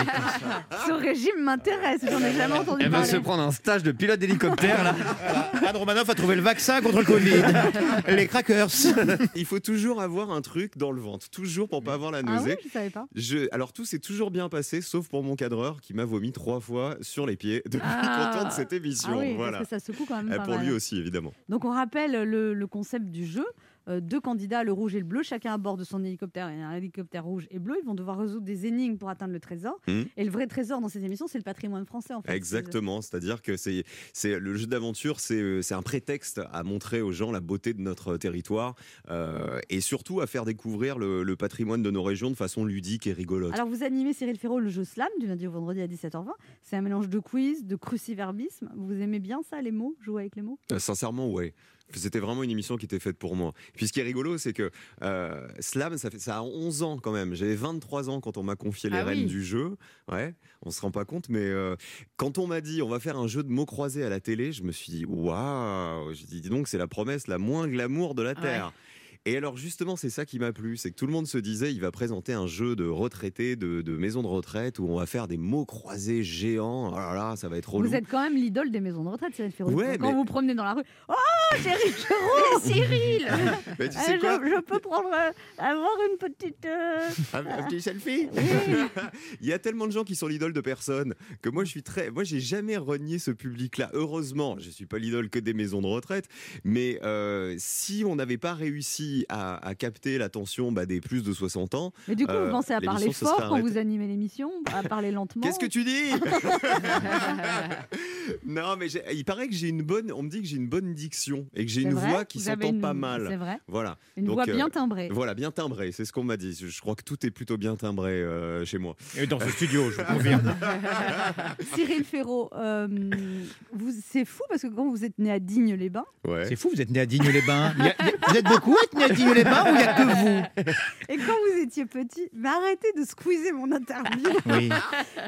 dites pas ça. Ce régime m'intéresse, j'en ai jamais entendu Elle va parler. se prendre un stage de pilote d'hélicoptère là. Anne Romanoff a trouvé le vaccin contre le Covid. Les crackers. Il faut toujours avoir un truc dans le ventre, toujours pour pas avoir la Ah nausée. oui, je savais pas. Je- alors tout s'est toujours bien passé, sauf pour mon cadreur qui m'a vomi trois fois sur les pieds depuis Ah. qu'on tourne cette émission. Ah oui, voilà. parce que ça secoue quand même Euh, pas pour mal. lui aussi, évidemment. Donc on rappelle le, le concept du jeu. Euh, deux candidats, le rouge et le bleu, chacun à bord de son hélicoptère et un hélicoptère rouge et bleu. Ils vont devoir résoudre des énigmes pour atteindre le trésor. Mhm. Et le vrai trésor dans ces émissions, c'est le patrimoine français en fait. Exactement, c'est-à-dire que c'est le jeu d'aventure, c'est euh, c'est un prétexte à montrer aux gens la beauté de notre territoire euh, et surtout à faire découvrir le, le patrimoine de nos régions de façon ludique et rigolote. Alors vous animez Cyril Ferraud le jeu Slam du lundi au vendredi à 17h20. C'est un mélange de quiz, de cruciverbisme. Vous aimez bien ça, les mots, jouer avec les mots? Euh, Sincèrement, ouais. C'était vraiment une émission qui était faite pour moi. Puis ce qui est rigolo, c'est que euh, Slam, ça, fait, ça a 11 ans quand même. J'avais 23 ans quand on m'a confié les Ah rênes oui. du jeu. Ouais, on se rend pas compte, mais euh, quand on m'a dit on va faire un jeu de mots croisés à la télé, je me suis dit waouh J'ai dit dis donc, c'est la promesse la moins glamour de la Terre. Et alors justement, c'est ça qui m'a plu, c'est que tout le monde se disait, il va présenter un jeu de retraités, de, de maisons de retraite, où on va faire des mots croisés géants. Oh là là, ça va être relou. Vous êtes quand même l'idole des maisons de retraite, Cyril Ferraud. Ouais, Quand mais- vous promenez dans la rue, oh Cyril Ferraud Cyril Mais tu Euh, sais quoi je, je peux prendre, euh, avoir une petite. euh, Un, un petit selfie Il y a tellement de gens qui sont l'idole de personnes que moi je suis très moi j'ai jamais renié ce public là heureusement je suis pas l'idole que des maisons de retraite mais euh, si on n'avait pas réussi à, à capter l'attention bah, des plus de 60 ans Mais du coup, euh, vous pensez à parler fort quand vous animez l'émission, à parler lentement. Qu'est-ce que tu dis Non, mais il paraît que j'ai une bonne. On me dit que j'ai une bonne diction et que j'ai une vrai voix qui s'entend une- pas mal. c'est vrai Voilà. Une voix bien timbrée. Voilà, bien timbrée. C'est ce qu'on m'a dit. Je, je crois que tout est plutôt bien timbré euh, chez moi. Et dans ce studio, je vous confirme. Cyril Ferraud, euh, c'est fou parce que quand vous êtes né à Digne-les-Bains, C'est fou, vous êtes né à Digne-les-Bains. Vous êtes beaucoup à né à Digne-les-Bains ou il n'y a que vous et quand vous étiez petit, mais arrêtez de squeezer mon interview. Oui.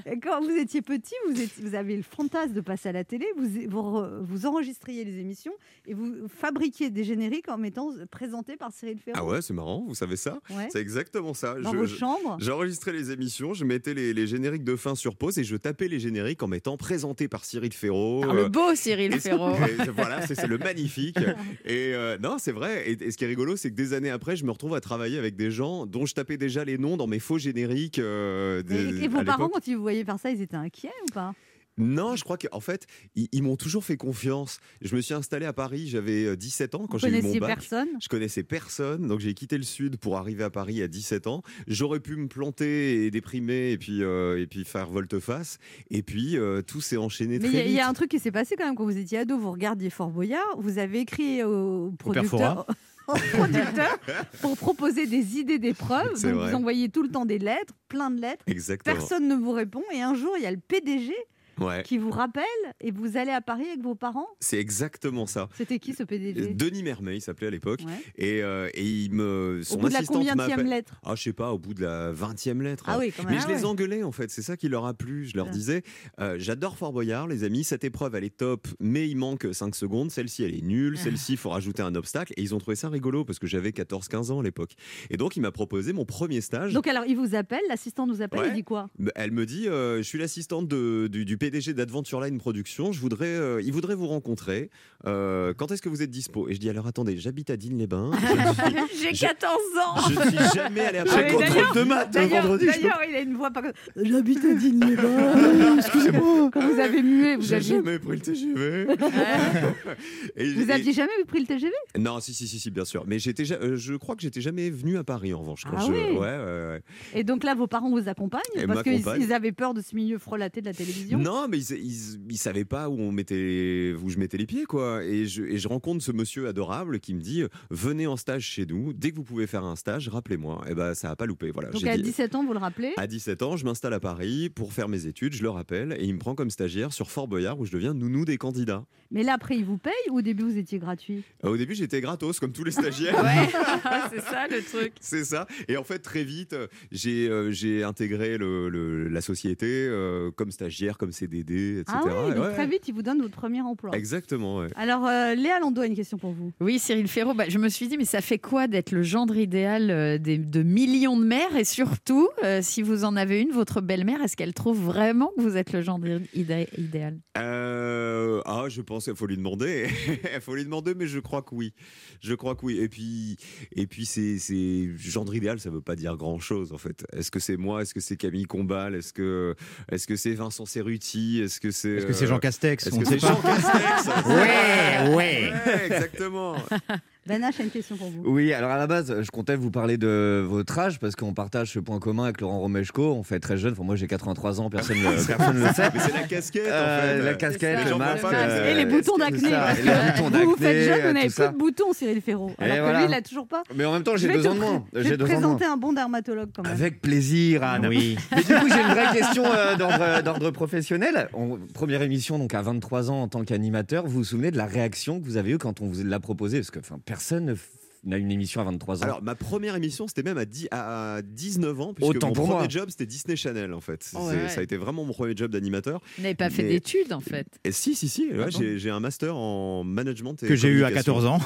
Et quand vous étiez petit, vous, étiez- vous avez le fantasme de passer à la télé, vous, vous, re- vous enregistriez les émissions et vous fabriquiez des génériques en mettant présentés par Cyril Ferraud. Ah ouais, c'est marrant, vous savez ça? Ouais. C'est exactement ça. Dans vos chambres J'enregistrais les émissions, je mettais les, les génériques de fin sur pause et je tapais les génériques en mettant présenté par Cyril Ferraud. Le euh, beau Cyril Ferraud. voilà, c'est c'est le magnifique. Et euh, non, c'est vrai. Et, et ce qui est rigolo, c'est que des années après, je me retrouve à travailler avec des gens dont je tapais déjà les noms dans mes faux génériques. euh, Et, des- et vos parents, quand ils vous voyaient faire ça, ils étaient inquiets ou pas? Non, je crois qu'en fait, ils, ils m'ont toujours fait confiance. Je me suis installé à Paris, j'avais euh, 17 ans quand j'ai eu mon bac. personne? Je connaissais personne, donc j'ai quitté le sud pour arriver à Paris à 17 ans. J'aurais pu me planter et déprimer et puis, euh, et puis faire volte-face. Et puis euh, tout s'est enchaîné Mais très y, a- il vite. y a un truc qui s'est passé quand même quand vous étiez ado, vous regardiez Fort Boyard, vous avez écrit au producteur, au producteur pour proposer des idées d'épreuves. C'est Donc vrai. vous envoyez tout le temps des lettres, plein de lettres. Exactement. Personne ne vous répond et un jour il y a le PDG Ouais. qui vous rappelle et vous allez à Paris avec vos parents? C'est exactement ça. C'était qui ce PDG Denis Mermet, il s'appelait à l'époque. Ouais. Et, euh, et il me. Son bout de la combienième lettre Ah, je sais pas, au bout de la 20e lettre. Ah oui, quand même. Mais Ah je les ouais. engueulais en fait, c'est ça qui leur a plu. Je leur Ah. disais euh, J'adore Fort Boyard, les amis, cette épreuve elle est top, mais il manque 5 secondes. Celle-ci elle est nulle, Ah. celle-ci il faut rajouter un obstacle. Et ils ont trouvé ça rigolo parce que j'avais 14-15 ans à l'époque. Et donc il m'a proposé mon premier stage. Donc alors il vous appelle, l'assistant nous appelle, il dit quoi? Elle me dit, euh, je suis l'assistante du, du PDG d'Adventure Line Productions. Je voudrais, euh, il voudrait vous rencontrer. Euh, quand est-ce que vous êtes dispo? Et je dis alors attendez, j'habite à Digne-les-Bains. J'ai je- 14 ans. Je ne suis jamais allé à Ah, Paris. mais d'ailleurs- de maths D'ailleurs, vendredi. d'ailleurs, il a une voix pas comme J'habite à Digne-les-Bains. Excusez-moi. Quand vous avez mué, vous J'ai aviez... jamais pris le TGV. Et- Vous aviez jamais pris le TGV Non, si, si, si, si, bien sûr. Mais j'étais, euh, je crois que j'étais jamais venu à Paris en revanche. quand Ah je- oui. Ouais, ouais, ouais. Et donc là, vos parents vous accompagnent Et parce qu'ils avaient peur de ce milieu frelaté de la télévision? Non, mais ils, ils, ils savaient pas où on mettait, où je mettais les pieds, quoi. Et je, et je rencontre ce monsieur adorable qui me dit venez en stage chez nous. Dès que vous pouvez faire un stage, rappelez-moi. Et ben, ça a pas loupé. Voilà. Donc à dit- 17 ans, vous le rappelez? À 17 ans, je m'installe à Paris pour faire mes études, je le rappelle, et il me prend comme stagiaire sur Fort Boyard où je deviens nounou des candidats. Mais là, après, ils vous payent ou au début, vous étiez gratuit? Euh, Au début, j'étais gratos, comme tous les stagiaires. c'est ça le truc. C'est ça. Et en fait, très vite, euh, j'ai euh, j'ai intégré le- le- la société euh, comme stagiaire, comme CDD, etc. Ah oui, donc Ouais. très vite, ils vous donnent votre premier emploi. Exactement, ouais. Alors, euh, Léa Lando a une question pour vous. Oui, Cyril Ferraud, bah, je me suis dit, mais ça fait quoi d'être le gendre idéal euh, des- de millions de mères? Et surtout, euh, si vous en avez une, votre belle-mère, est-ce qu'elle trouve vraiment que vous êtes le gendre idé- idéal? Euh, ah, je pense qu'il faut lui demander. Il faut lui demander, mais je crois que oui. Je crois que oui. Et puis, et puis c'est, c'est gendre idéal, ça veut pas dire grand chose en fait. Est-ce que c'est moi? Est-ce que c'est Camille Combal? Est-ce que, est-ce que c'est Vincent Cerruti Est-ce que c'est, Est-ce que c'est euh, Jean Castex? Est-ce que c'est. Jean Castex? Ouais, ouais. exactement. Ben H a une question pour vous. Oui, alors à la base, je comptais vous parler de votre âge parce qu'on partage ce point commun avec Laurent Romeshko. On fait très jeune. Enfin, moi, j'ai 83 ans, personne ne personne le sait. Mais c'est la casquette en Euh, fait. la casquette, le masque, pas que euh, Et les boutons d'acné. et que vous vous faites jeune, vous n'avez plus de boutons, Cyril Ferraud. Et Alors que voilà. lui, il n'a toujours pas. Mais en même temps, j'ai te besoin de pr- moi. Je vais te présenter un bon dermatologue quand même. Avec plaisir, Anne. Oui. Mais du coup, j'ai une vraie question euh, d'ordre d'ordre professionnel. On- première émission, donc à 23 ans en tant qu'animateur, vous vous souvenez de la réaction que vous avez eue quand on vous l'a proposé? Parce que enfin, personne ne f- n'a une émission à 23 ans. Alors, ma première émission, c'était même à, 10 à 19 ans, puisque Autant mon pour premier moi. job, c'était Disney Channel, en fait. Oh, ouais. Ça a été vraiment mon premier job d'animateur. Vous n'avez pas fait Mais- d'études, en fait. Et si, si, si, ouais, Ah bon j'ai un master en management et Que j'ai eu à communication. 14 ans.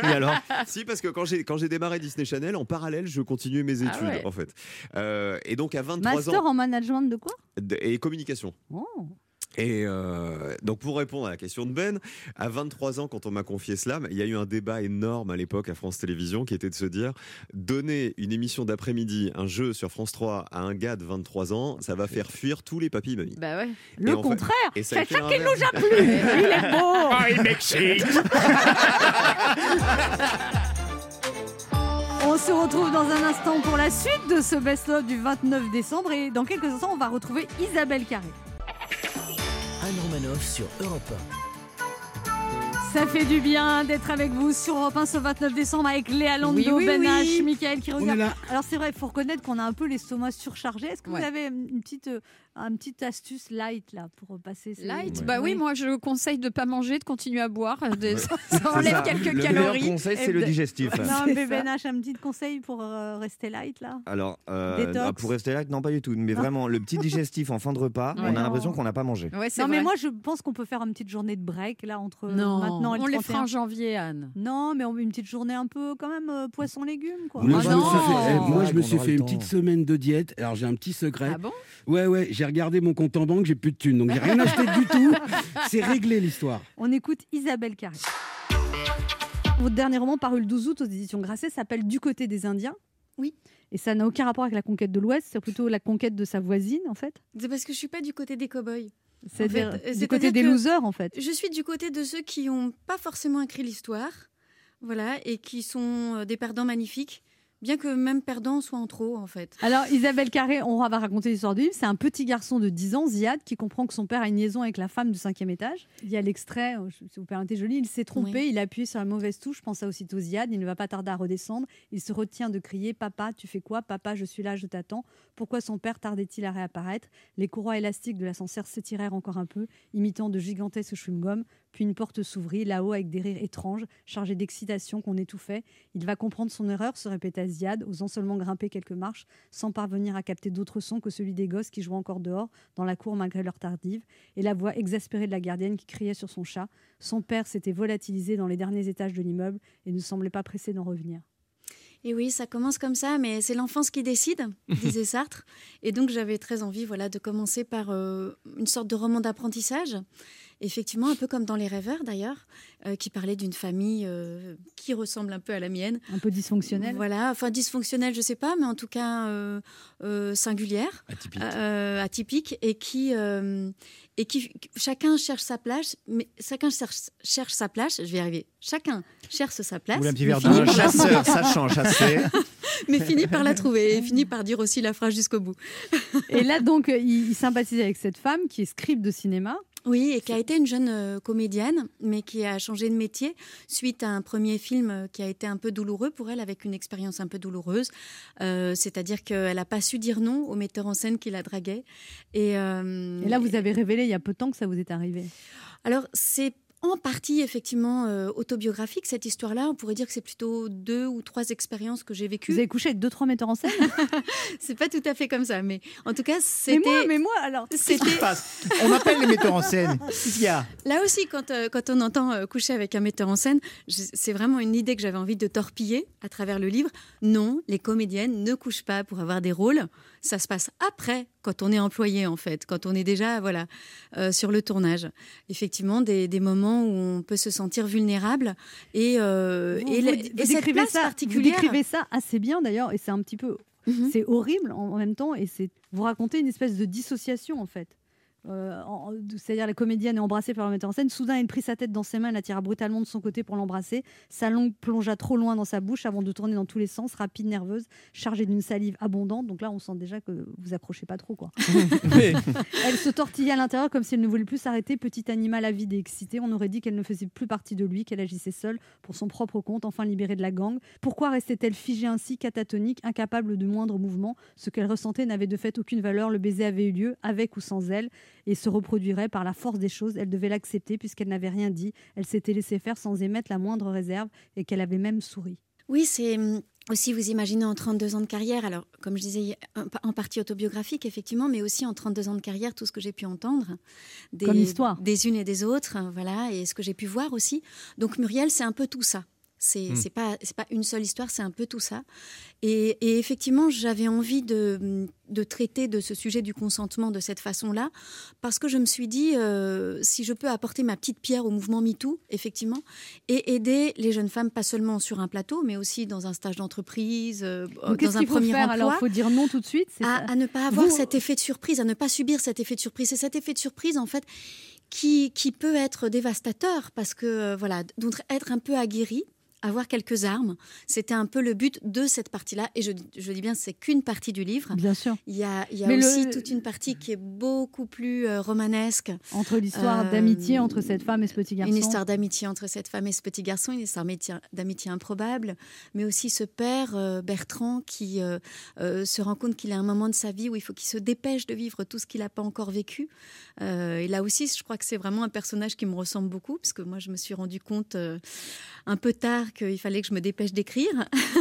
Et alors? Si, parce que quand j'ai quand j'ai démarré Disney Channel, en parallèle, je continuais mes études, Ah ouais. en fait. Euh, et donc, à 23 Master ans... en management de quoi? De- Et communication. Oh. Et euh, donc pour répondre à la question de Ben, à 23 ans, quand on m'a confié cela, il y a eu un débat énorme à l'époque à France Télévisions qui était de se dire donner une émission d'après-midi, un jeu sur France 3 à un gars de 23 ans, ça va faire fuir tous les papis mamies. Bah ouais. Le Et en fait- contraire et ça a été Chacun qui l'inverse. nous a plu Il est beau Ah, il m'excite On se retrouve dans un instant pour la suite de ce best-of du 29 décembre et dans quelques instants, on va retrouver Isabelle Carré. Anne Romanoff sur Europe Ça fait du bien d'être avec vous sur Europe 1 ce 29 décembre avec Léa Lando, Oui, oui, Ben oui. H, Michael qui On regarde. Alors c'est vrai, il faut reconnaître qu'on a un peu l'estomac surchargé. Est-ce que Ouais. vous avez une petite, euh, une petite astuce light là pour passer ces... Light, bah oui, moi je conseille de pas manger, de continuer à boire. de- Ça, enlève ça. quelques le calories. meilleur conseil, c'est le digestif. Non, mais ça. Ben H, un petit conseil pour euh, rester light là Alors, euh, Détox. ah, pour rester là, non, pas du tout. Mais vraiment, le petit digestif en fin de repas, Ouais. on a l'impression qu'on n'a pas mangé. Ouais, Non, mais moi je pense qu'on peut faire une petite journée de break là entre non, maintenant et le on les 31. fera en janvier, Anne. Non, mais on met une petite journée un peu quand même euh, poisson-légumes quoi. Moi, Ah je me non. suis fait, eh, moi, je me suis fait le une petite semaine de diète. Alors, j'ai un petit secret. Ah bon? Ouais, ouais, j'ai regardé mon compte en banque, j'ai plus de thunes. Donc, j'ai rien acheté du tout. C'est réglé l'histoire. On écoute Isabelle Carré. Votre dernier roman paru le 12 août aux éditions Grasset s'appelle Du côté des Indiens. Oui. Et ça n'a aucun rapport avec la conquête de l'Ouest, c'est plutôt la conquête de sa voisine en fait. C'est parce que je suis pas du côté des cow-boys. C'est-à-dire fait, du côté des losers en fait. Je suis du côté de ceux qui n'ont pas forcément écrit l'histoire, voilà, et qui sont euh, des perdants magnifiques, bien que même perdants soient en trop, en fait. Alors Isabelle Carré, on va raconter l'histoire du livre. C'est un petit garçon de 10 ans, Ziad, qui comprend que son père a une liaison avec la femme du cinquième étage. Il y a l'extrait, euh, si vous permettez, je lis. Il s'est trompé, Oui. il a appuyé sur la mauvaise touche, pensa aussitôt Ziad. Il ne va pas tarder à redescendre. Il se retient de crier Papa, tu fais quoi? Papa, je suis là, je t'attends. Pourquoi son père tardait-il à réapparaître? Les courroies élastiques de l'ascenseur s'étirèrent encore un peu, imitant de gigantesques chewing-gums. Puis une porte s'ouvrit, là-haut, avec des rires étranges, chargés d'excitation qu'on étouffait. Il va comprendre son erreur, se répéta Ziad, osant seulement grimper quelques marches, sans parvenir à capter d'autres sons que celui des gosses qui jouaient encore dehors, dans la cour malgré leur tardive, et la voix exaspérée de la gardienne qui criait sur son chat. Son père s'était volatilisé dans les derniers étages de l'immeuble et ne semblait pas pressé d'en revenir. Et oui, ça commence comme ça, mais c'est l'enfance qui décide, disait Sartre. Et donc j'avais très envie voilà, de commencer par euh, une sorte de roman d'apprentissage. Effectivement, un peu comme dans Les Rêveurs d'ailleurs, euh, qui parlait d'une famille euh, qui ressemble un peu à la mienne. Un peu dysfonctionnelle. Voilà, enfin dysfonctionnelle, je sais pas, mais en tout cas euh, euh, singulière, Atypique. euh, atypique, et qui euh, et qui chacun cherche sa place, mais chacun cherche, cherche sa place. Je vais y arriver. Chacun cherche sa place. Oula, un petit mais verre la Chasseur, trouver. sachant chasser. mais finit par la trouver et finit par dire aussi la phrase jusqu'au bout. Et là, donc, il, il sympathise avec cette femme qui est scribe de cinéma. Oui, et qui a été une jeune euh, comédienne, mais qui a changé de métier suite à un premier film euh, qui a été un peu douloureux pour elle, avec une expérience un peu douloureuse. Euh, C'est-à-dire qu'elle n'a pas su dire non au metteur en scène qui la draguait. Et, euh, Et là, vous avez révélé il y a peu de temps que ça vous est arrivé. Alors, c'est en partie effectivement euh, autobiographique cette histoire-là. On pourrait dire que c'est plutôt deux ou trois expériences que j'ai vécues. Vous avez couché avec deux, trois metteurs en scène? C'est pas tout à fait comme ça, mais en tout cas, Mais c'était. moi, mais moi, alors. C'était se passe? On appelle les metteurs en scène. Y a? Là aussi, quand, euh, quand on entend euh, coucher avec un metteur en scène, c'est vraiment une idée que j'avais envie de torpiller à travers le livre. Non, les comédiennes ne couchent pas pour avoir des rôles. Ça se passe après, quand on est employé, en fait, quand on est déjà voilà, euh, sur le tournage. Effectivement, des, des moments où on peut se sentir vulnérable. Et, euh, Vous- et, vous- et cette place ça, Vous particulière. décrivez ça assez bien d'ailleurs, et c'est un petit peu. Mhm. C'est horrible en, en même temps, et c'est vous racontez une espèce de dissociation en fait. Euh, C'est-à-dire la comédienne est embrassée par le metteur en scène. Soudain, il prit sa tête dans ses mains, la tira brutalement de son côté pour l'embrasser. Sa langue plongea trop loin dans sa bouche avant de tourner dans tous les sens, rapide, nerveuse, chargée d'une salive abondante. Donc là, on sent déjà que vous accrochez pas trop, quoi. Elle se tortillait à l'intérieur comme si elle ne voulait plus s'arrêter. Petit animal avide et excité, on aurait dit qu'elle ne faisait plus partie de lui, qu'elle agissait seule pour son propre compte, enfin libérée de la gang. Pourquoi restait-elle figée ainsi, catatonique, incapable de moindre mouvement? Ce qu'elle ressentait n'avait de fait aucune valeur. Le baiser avait eu lieu, avec ou sans elle, et se reproduirait par la force des choses. Elle devait l'accepter puisqu'elle n'avait rien dit. Elle s'était laissée faire sans émettre la moindre réserve et qu'elle avait même souri. Oui, c'est hum, aussi, vous imaginez, en 32 ans de carrière, alors comme je disais, en partie autobiographique, effectivement, mais aussi en 32 ans de carrière, tout ce que j'ai pu entendre. Des, Comme. Des unes et des autres, voilà, et ce que j'ai pu voir aussi. Donc Muriel, c'est un peu tout ça. C'est c'est pas c'est pas une seule histoire, c'est un peu tout ça. Et, et effectivement, j'avais envie de, de traiter de ce sujet du consentement de cette façon-là, parce que je me suis dit, euh, si je peux apporter ma petite pierre au mouvement MeToo, effectivement, et aider les jeunes femmes, pas seulement sur un plateau, mais aussi dans un stage d'entreprise, euh, dans un qu'il faut premier faire emploi. alors? Il faut dire non tout de suite à, ne pas avoir Vous- cet effet de surprise, à ne pas subir cet effet de surprise. C'est cet effet de surprise, en fait, qui, qui peut être dévastateur parce que, euh, voilà, donc être un peu aguerri, avoir quelques armes, c'était un peu le but de cette partie-là. Et je, je dis bien, c'est qu'une partie du livre. Bien sûr. Il y a, il y a Mais le- aussi toute une partie qui est beaucoup plus euh, romanesque. Entre l'histoire Euh, d'amitié entre cette femme et ce petit garçon. Une histoire d'amitié entre cette femme et ce petit garçon, une histoire d'amitié- improbable, mais aussi ce père, euh, Bertrand, qui se rend compte qu'il a un moment de sa vie où il faut qu'il se dépêche de vivre tout ce qu'il n'a pas encore vécu. Et là aussi, je crois que c'est vraiment un personnage qui me ressemble beaucoup, parce que moi, je me suis rendu compte un peu tard qu'il fallait que je me dépêche d'écrire.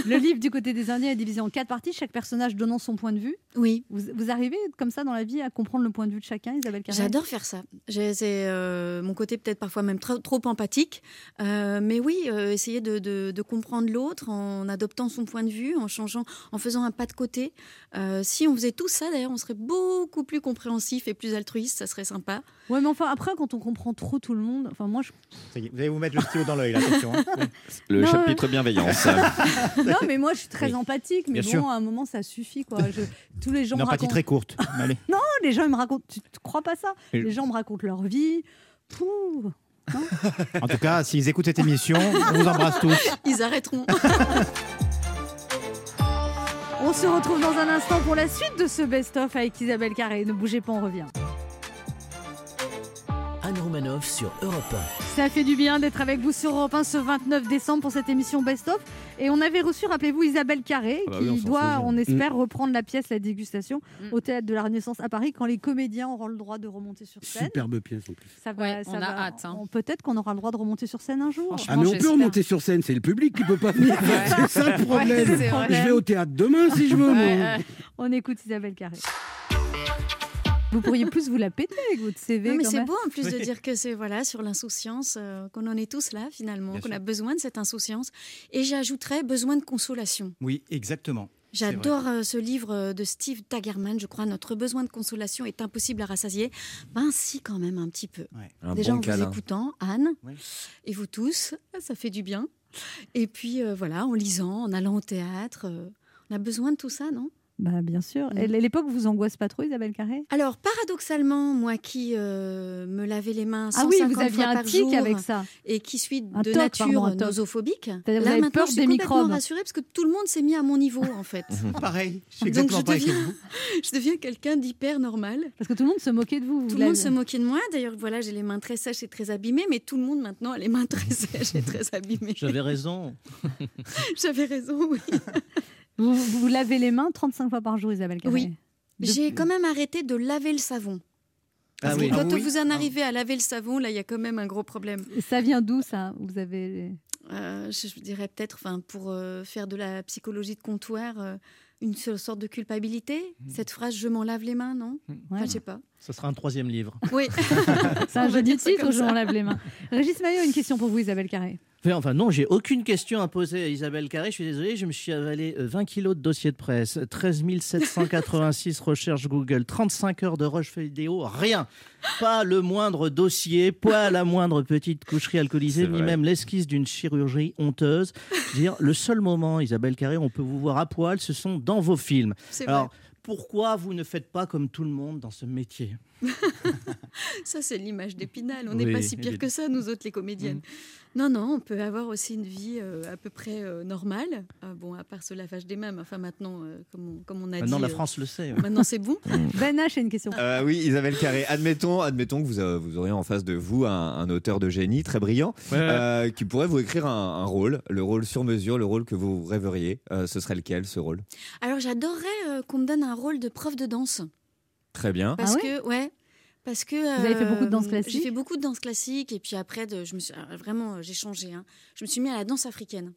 Le livre du côté des Indiens est divisé en quatre parties, chaque personnage donnant son point de vue. Oui. Vous, vous arrivez comme ça dans la vie à comprendre le point de vue de chacun, Isabelle Carré J'adore faire ça. J'ai- C'est euh, mon côté peut-être parfois même trop, trop empathique. Euh, mais oui, euh, essayer de, de- de comprendre l'autre en adoptant son point de vue, en changeant, en faisant un pas de côté. Euh, si on faisait tout ça, d'ailleurs, on serait beaucoup plus compréhensif et plus altruiste. Ça serait sympa. Ouais, mais enfin, après, quand on comprend trop tout le monde, enfin, moi, je. Ça y est, vous allez vous mettre le stylo dans l'œil, là, attention. hein. Le Non, chapitre bienveillance. non, mais moi, je suis très Oui. empathique, mais Bien bon, sûr. à un moment, ça suffit, quoi. Je- tous les gens Une empathie racontent. très courte. Allez. Non, les gens, ils me racontent. Tu te crois pas ça? Et- Les gens me racontent leur vie. Pouh. En tout cas, s'ils écoutent cette émission, on vous embrasse tous. Ils arrêteront. On se retrouve dans un instant pour la suite de ce best-of avec Isabelle Carré. Ne bougez pas, on revient. Anne Romanoff sur Europe Ça fait du bien d'être avec vous sur Europe 1 ce 29 décembre pour cette émission Best of. Et on avait reçu, rappelez-vous, Isabelle Carré, Ah bah qui oui, on s'en doit, souvient. on espère, Mm. reprendre la pièce La Dégustation Mm. au Théâtre de la Renaissance à Paris quand les comédiens auront le droit de remonter sur scène. Superbe pièce en plus. Ça va, Ouais, ça on a hâte, hein. Peut-être qu'on aura le droit de remonter sur scène un jour. Ah mais on peut remonter sur scène, c'est le public qui peut pas venir. C'est ça le problème. Ouais, je vais au théâtre demain si je veux. Ouais, moi. ouais. On écoute Isabelle Carré. Vous pourriez plus vous la péter avec votre CV. Non, mais c'est beau en plus de dire que c'est voilà sur l'insouciance euh, qu'on en est tous là finalement, qu'on a besoin de cette insouciance. Et j'ajouterais besoin de consolation. Oui, exactement. J'adore euh, ce livre euh, de Steve Tagerman, je crois, Notre besoin de consolation est impossible à rassasier. Ben si, quand même, un petit peu. Un Déjà bon en câlin. vous écoutant, Anne, et vous tous, ça fait du bien. Et puis euh, voilà, en lisant, en allant au théâtre, euh, on a besoin de tout ça, non? Bah, bien sûr. Et l'époque vous angoisse pas trop, Isabelle Carré? Alors, paradoxalement, moi qui euh, me lavais les mains Ah oui, 150 vous aviez fois un par tic jour avec ça. et qui suis Un de toc, nature pardon, nosophobique, là avez maintenant peur je suis des complètement microbes. rassurée parce que tout le monde s'est mis à mon niveau en fait. Pareil, je suis Donc exactement je pareil que deviens, je deviens quelqu'un d'hyper normal. Parce que tout le monde se moquait de vous. vous Tout le monde se moquait de moi. D'ailleurs, voilà, j'ai les mains très sèches et très abîmées, mais tout le monde maintenant a les mains très sèches et très abîmées. J'avais raison. J'avais raison, oui. Vous, vous lavez les mains 35 fois par jour, Isabelle Carré Oui. J'ai quand même arrêté de laver le savon. Parce Ah que oui. quand Ah oui. vous en arrivez à laver le savon, là, il y a quand même un gros problème. Et ça vient d'où ça? Vous avez. Euh, je, je dirais peut-être, enfin, pour euh, faire de la psychologie de comptoir, euh, une seule sorte de culpabilité. Hmm. Cette phrase, je m'en lave les mains, non? Enfin, Je sais pas. Ce sera un troisième livre. Oui. C'est un ça titre, je m'en lave les mains. Régis Maillot, une question pour vous, Isabelle Carré. Enfin non, j'ai aucune question à poser à Isabelle Carré. Je suis désolé, je me suis avalé euh, 20 kilos de dossiers de presse, 13 786 recherches Google, 35 heures de rush vidéo, rien. Pas le moindre dossier, pas la moindre petite coucherie alcoolisée, ni même l'esquisse d'une chirurgie honteuse. Je veux dire, le seul moment, Isabelle Carré, on peut vous voir à poil, ce sont dans vos films. C'est Alors, vrai. pourquoi vous ne faites pas comme tout le monde dans ce métier? Ça, c'est l'image d'Épinal. On Oui, n'est pas si pire que ça, nous autres, les comédiennes. Non, non, on peut avoir aussi une vie euh, à peu près euh, normale. Euh, bon, à part ce lavage des mains, mais enfin maintenant, euh, comme, on, comme on a Maintenant, dit. la euh, France le sait. ouais. Maintenant, c'est bon. Ben H a une question. Euh, oui, Isabelle Carré, admettons, admettons que vous, euh, vous auriez en face de vous un, un auteur de génie très brillant Ouais, euh, qui pourrait vous écrire un, un rôle, le rôle sur mesure, le rôle que vous rêveriez. Euh, ce serait lequel, ce rôle? Alors, j'adorerais euh, qu'on me donne un rôle de prof de danse. Très bien. Parce que, ouais. Parce que Vous avez fait beaucoup de danse euh, classique J'ai fait beaucoup de danse classique et puis après, de, je me suis, alors, vraiment, euh, j'ai changé. hein. Je me suis mis à la danse africaine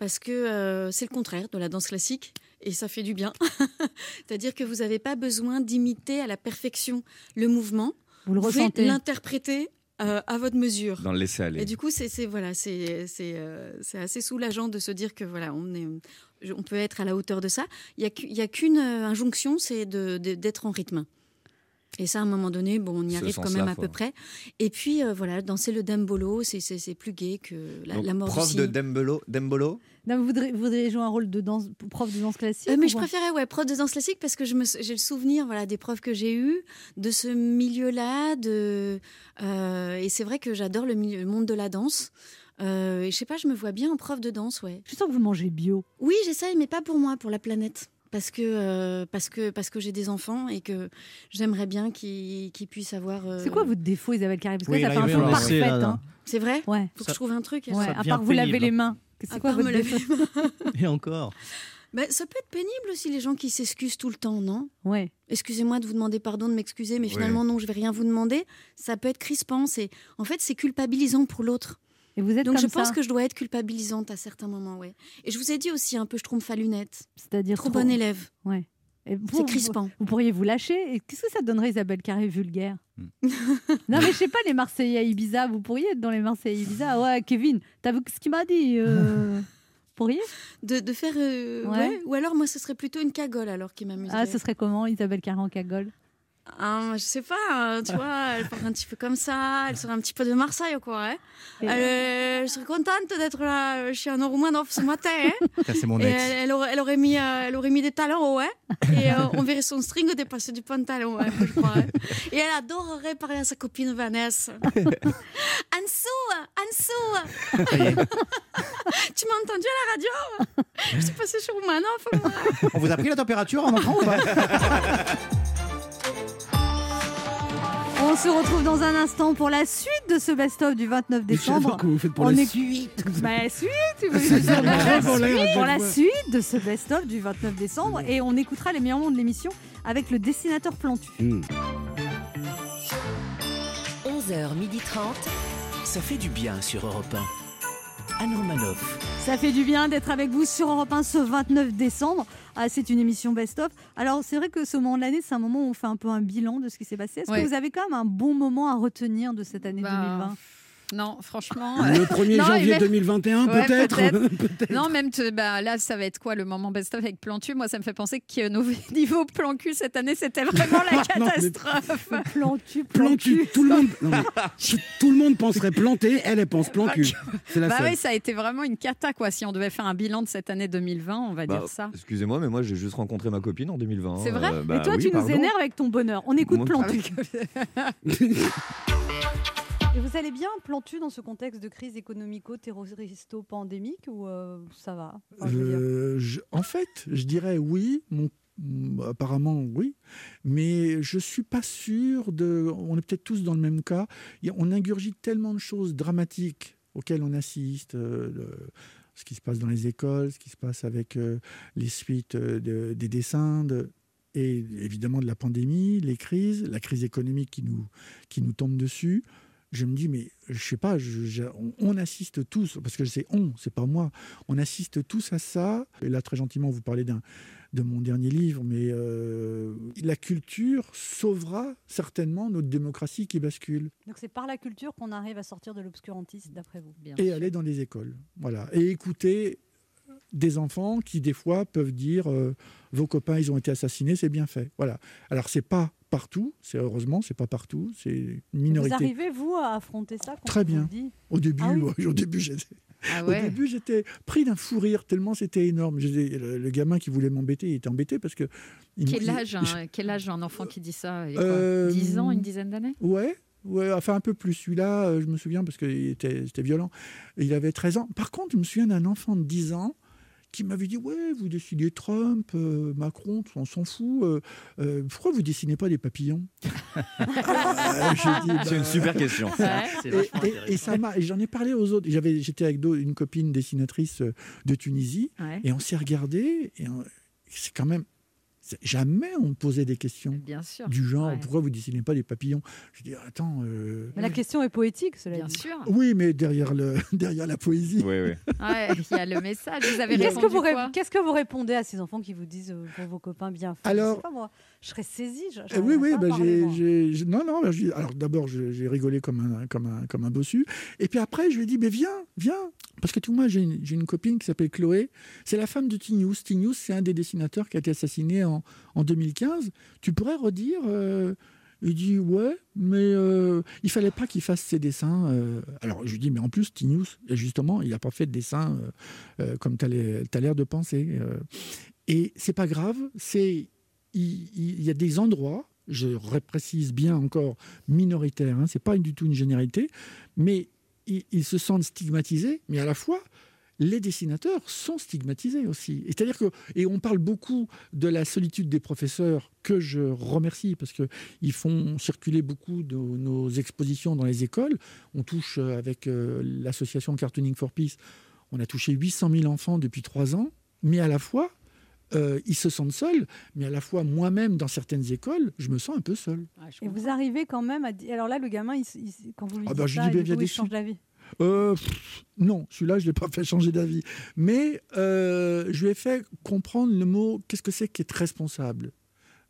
parce que euh, c'est le contraire de la danse classique et ça fait du bien. C'est-à-dire que vous n'avez pas besoin d'imiter à la perfection le mouvement. Vous le pouvez ressentez. l'interpréter euh, à votre mesure. Dans le laisser aller. Et du coup, c'est voilà, c'est c'est, euh, assez soulageant de se dire que voilà, on est, on peut être à la hauteur de ça. Il y a, y qu'une euh, injonction, c'est de- de- d'être en rythme. Et ça, à un moment donné, bon, on y arrive quand même à peu près. Et puis, euh, voilà, danser le dembolo, c'est- plus gai que la, Donc, la mort prof aussi. de Dembolo, Dembolo Non, vous, voudriez, vous voudriez jouer un rôle de danse, prof de danse classique Euh, mais je préférais ouais, prof de danse classique parce que je me- j'ai le souvenir voilà, des profs que j'ai eus, de ce milieu-là. De, euh, et c'est vrai que j'adore le, milieu- le monde de la danse. Euh, et je sais pas, je me vois bien en prof de danse, ouais. Je sens que vous mangez bio. Oui, j'essaye, mais pas pour moi, pour la planète. Parce que, euh, parce que, parce que j'ai des enfants et que j'aimerais bien qu'ils puissent avoir. euh, C'est quoi votre défaut, Isabelle Carré? Parce que Oui, là, ça fait un peu parfaite. hein. C'est vrai? Ouais. Faut que Ça- je trouve un truc. Ouais, Ça à part vous laver les mains. C'est À quoi part votre me laver défaut? les mains. Et encore. Ben, ça peut être pénible aussi, les gens qui s'excusent tout le temps, non? Ouais. Excusez-moi de vous demander pardon, de m'excuser, mais finalement, non, je vais rien vous demander. Ça peut être crispant. c'est- En fait, c'est culpabilisant pour l'autre. Et vous êtes Donc, comme je pense que je dois être culpabilisante à certains moments, ouais. Et je vous ai dit aussi un peu, je trompe à lunettes. C'est-à-dire Trop bonne élève. Ouais. C'est crispant. Vous, vous pourriez vous lâcher. Et qu'est-ce que ça donnerait, Isabelle Carré vulgaire Hmm. Non, mais je sais pas, les Marseillais à Ibiza, vous pourriez être dans les Marseillais à Ibiza. Ouais, Kevin, t'as vu ce qu'il m'a dit euh... Vous pourriez? De, de faire. euh, Ouais. ouais. Ou alors, moi, ce serait plutôt une cagole alors qui m'amuserait. Ah, ce serait comment, Isabelle Carré en cagole? Ah, je sais pas, hein, tu vois, elle parle un petit peu comme ça, elle serait un petit peu de Marseille, quoi. hein. Et- Elle, euh, je serais contente d'être là chez un Roumanoff ce matin. hein. C'est mon ex. elle, elle aurait, elle aurait mis, euh, elle aurait mis des talons hauts, hein. Et euh, on verrait son string dépasser du pantalon, hein, je crois. hein. Et elle adorerait parler à sa copine Vanessa. Ansou, Ansou, tu m'as entendu à la radio? Je suis passée chez Roumanoff, moi. On vous a pris la température en entrant ou pas? On se retrouve dans un instant pour la suite de ce best-of du 29 Mais je sais pas décembre. comment vous faites pour On la est- suite. Bah, suite, dire, la suite, pour la suite de ce best-of du 29 décembre et on écoutera les meilleurs moments de l'émission avec le dessinateur Plantu. Hmm. 11h30. Ça fait du bien sur Europe 1. Anne Romanoff. Ça fait du bien d'être avec vous sur Europe 1 ce 29 décembre. Ah, c'est une émission best-of. Alors, c'est vrai que ce moment de l'année, c'est un moment où on fait un peu un bilan de ce qui s'est passé. Est-ce Ouais. que vous avez quand même un bon moment à retenir de cette année Bah, 2020 Non, franchement. Le euh, 1er non, janvier et même- 2021, Ouais, peut-être. Non, même te- bah, là, ça va être quoi le moment best-of avec Plantu? Moi, ça me fait penser que nos niveaux plan cul cette année, c'était vraiment la Non, mais- catastrophe. Plantu, Plantu, tout le monde, non, mais, tout le monde penserait planter, elle, elle pense plan cul. C'est la Bah seule. oui, ça a été vraiment une cata quoi. Si on devait faire un bilan de cette année 2020, on va Bah, dire ça. Excusez-moi, mais moi j'ai juste rencontré ma copine en 2020. C'est vrai? euh, Et bah toi, oui, tu nous énerves avec ton bonheur. On écoute Plantu. Et vous allez bien, Plantu, dans ce contexte de crise économico-terroristo-pandémique ou euh, ça va. Euh, en fait, je dirais oui. Mm, apparemment, oui. Mais je suis pas sûr de. On est peut-être tous dans le même cas. On ingurgite tellement de choses dramatiques auxquelles on assiste. euh, ce qui se passe dans les écoles, ce qui se passe avec les suites de- des dessins, de- et évidemment de la pandémie, les crises, la crise économique qui nous, qui nous tombe dessus. Je me dis, mais je sais pas, je- je- on, on assiste tous, parce que c'est on, c'est pas moi, on assiste tous à ça. Et là, très gentiment, vous parlez d'un, de mon dernier livre, mais euh, la culture sauvera certainement notre démocratie qui bascule. Donc c'est par la culture qu'on arrive à sortir de l'obscurantisme, d'après vous et aller dans les écoles. Voilà. Et écouter des enfants qui, des fois, peuvent dire euh, vos copains, ils ont été assassinés, c'est bien fait. Voilà. Alors, c'est pas partout, c'est heureusement, c'est pas partout, c'est une Vous minorité. arrivez, vous, à affronter ça quand Très on vous bien. dit Au début, Ah oui au début, j'étais. Ah Au début, j'étais pris d'un fou rire tellement c'était énorme. J'étais- Le, le gamin qui voulait m'embêter, il était embêté parce que. il Quel âge, je- un, quel âge un enfant qui dit ça Il y a Euh, quoi 10 ans, une dizaine d'années? Ouais, ouais, enfin un peu plus. Celui-là, euh, je me souviens parce qu'il était, c'était violent. Il avait 13 ans. Par contre, je me souviens d'un enfant de 10 ans qui m'avait dit Ouais, vous dessinez Trump, euh, Macron, on s'en fout. euh, euh, pourquoi vous dessinez pas des papillons Ah, C'est une super question. Et, ça m'a, j'en ai parlé aux autres. J'avais, j'étais avec d'autres- une copine dessinatrice de Tunisie, Ouais. et on s'est regardé. Et on- c'est quand même jamais on me posait des questions Bien sûr. du genre Ouais. pourquoi vous dessinez pas des papillons? Je dis attends. euh, Mais la question est poétique, cela Bien dit. sûr. oui, mais derrière le derrière la poésie. Oui, oui. Ouais, il y a le message. Vous avez Qu'est-ce que, répondu vous ré- qu'est-ce que vous répondez à ces enfants qui vous disent euh, pour vos copains bien faits? Alors- Je serais saisie. je- Eh oui, oui, bah, j'ai, non, non, bah, alors d'abord, j'ai rigolé comme un, comme, un, comme un bossu. Et puis après, je lui ai dit, mais viens, viens. Parce que tout moi, j'ai une, copine qui s'appelle Chloé. C'est la femme de Tignouz. Tignouz, c'est un des dessinateurs qui a été assassiné en, en 2015. Tu pourrais redire euh, Il dit, ouais, mais euh, il fallait pas qu'il fasse ses dessins. euh. Alors, je lui dis, mais en plus, Tignouz, justement, il n'a pas fait de dessin euh, euh, comme tu as l'air de penser. Et c'est pas grave, c'est il, y a des endroits, je ré- précise bien encore minoritaires, hein, c'est pas du tout une généralité, mais ils, se sentent stigmatisés, mais à la fois les dessinateurs sont stigmatisés aussi. C'est-à-dire que et on parle beaucoup de la solitude des professeurs que je remercie parce que ils font circuler beaucoup de nos expositions dans les écoles. On touche euh, avec euh, l'association Cartooning for Peace, on a touché 800 000 enfants depuis trois ans, mais à la fois euh, ils se sentent seuls, mais à la fois moi-même dans certaines écoles, je me sens un peu seul. Et vous arrivez quand même à dire. Alors là, le gamin, il, il- quand vous lui Ah dites bah, je ça, dis, et bah, coup, il change d'avis. Euh, pff, non, celui-là, je ne l'ai pas fait changer d'avis. Mais euh, je lui ai fait comprendre le mot qu'est-ce que c'est qu'être responsable?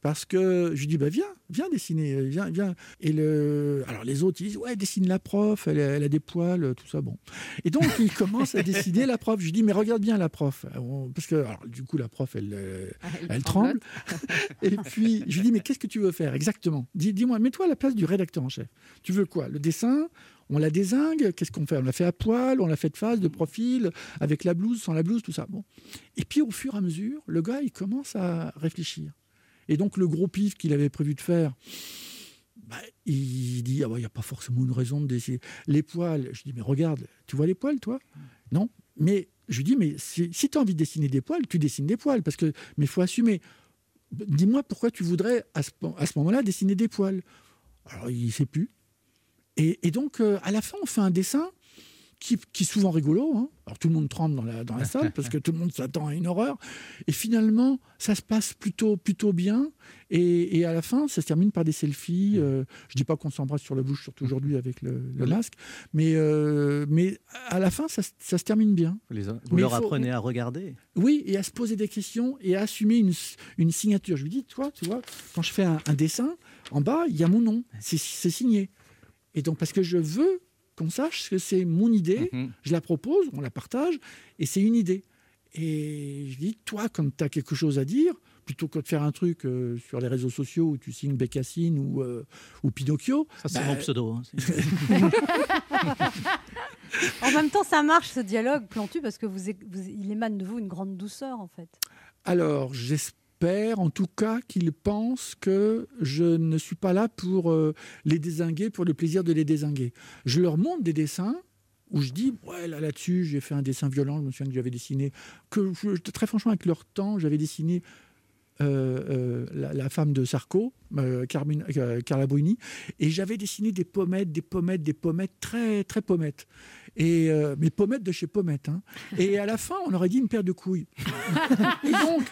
Parce que je lui dis, bah, viens, viens dessiner, viens, viens. Et le... alors les autres, ils disent, ouais, dessine la prof, elle, a- elle a des poils, tout ça, bon. Et donc, il commence à dessiner la prof. Je lui dis, mais regarde bien la prof. Parce que, alors, du coup, la prof, elle, elle tremble. Et puis, je lui dis, mais qu'est-ce que tu veux faire exactement? Dis- Dis-moi, mets-toi à la place du rédacteur en chef. Tu veux quoi? Le dessin? On la désingue? Qu'est-ce qu'on fait? On l'a fait à poil, on l'a fait de face, de profil, avec la blouse, sans la blouse, tout ça. Bon. Et puis, au fur et à mesure, le gars, il commence à réfléchir. Et donc, le gros pif qu'il avait prévu de faire, bah, il dit, ah ouais, il n'y a pas forcément une raison de dessiner. Les poils, je dis, mais regarde, tu vois les poils, toi? Non. Mais je lui dis, mais si, tu as envie de dessiner des poils, tu dessines des poils, parce que, mais il faut assumer. Dis-moi pourquoi tu voudrais, à ce, moment-là, dessiner des poils? Alors, il ne sait plus. Et, et donc, euh, à la fin, on fait un dessin qui, qui est souvent rigolo. hein. Alors, tout le monde tremble dans la, dans la salle parce que tout le monde s'attend à une horreur. Et finalement, ça se passe plutôt, plutôt bien. Et, et à la fin, ça se termine par des selfies. euh, je dis pas qu'on s'embrasse sur la bouche, surtout aujourd'hui avec le, le masque. Mais, euh, mais à la fin, ça, se- ça se termine bien. Vous Mais leur faut- apprenez à regarder. oui, et à se poser des questions et à assumer une, une signature. Je lui dis, toi, tu vois, quand je fais un, un dessin, en bas, il y a mon nom, c'est signé. Et donc, parce que je veux qu'on sache que c'est mon idée, Mhm. je la propose, on la partage, et c'est une idée. Et je dis, toi, quand tu as quelque chose à dire, plutôt que de faire un truc euh, sur les réseaux sociaux où tu signes Bécassine ou, euh, ou Pinocchio. Ça, c'est bah, mon pseudo. hein. En même temps, ça marche ce dialogue, Plantu, parce que vous, vous- il émane de vous une grande douceur, en fait. Alors, j'espère en tout cas qu'ils pensent que je ne suis pas là pour euh, les désinguer, pour le plaisir de les désinguer. Je leur montre des dessins où je dis, ouais, là, là-dessus, j'ai fait un dessin violent, je me souviens que j'avais dessiné, que très franchement, avec leur temps, j'avais dessiné euh, euh, la, la femme de Sarko, euh, Carmine- euh, Carla Bruni, et j'avais dessiné des pommettes, des pommettes, des pommettes, très, très pommettes. Et euh, mais pommettes de chez Pommette. hein. Et à la fin, on aurait dit une paire de couilles. et donc,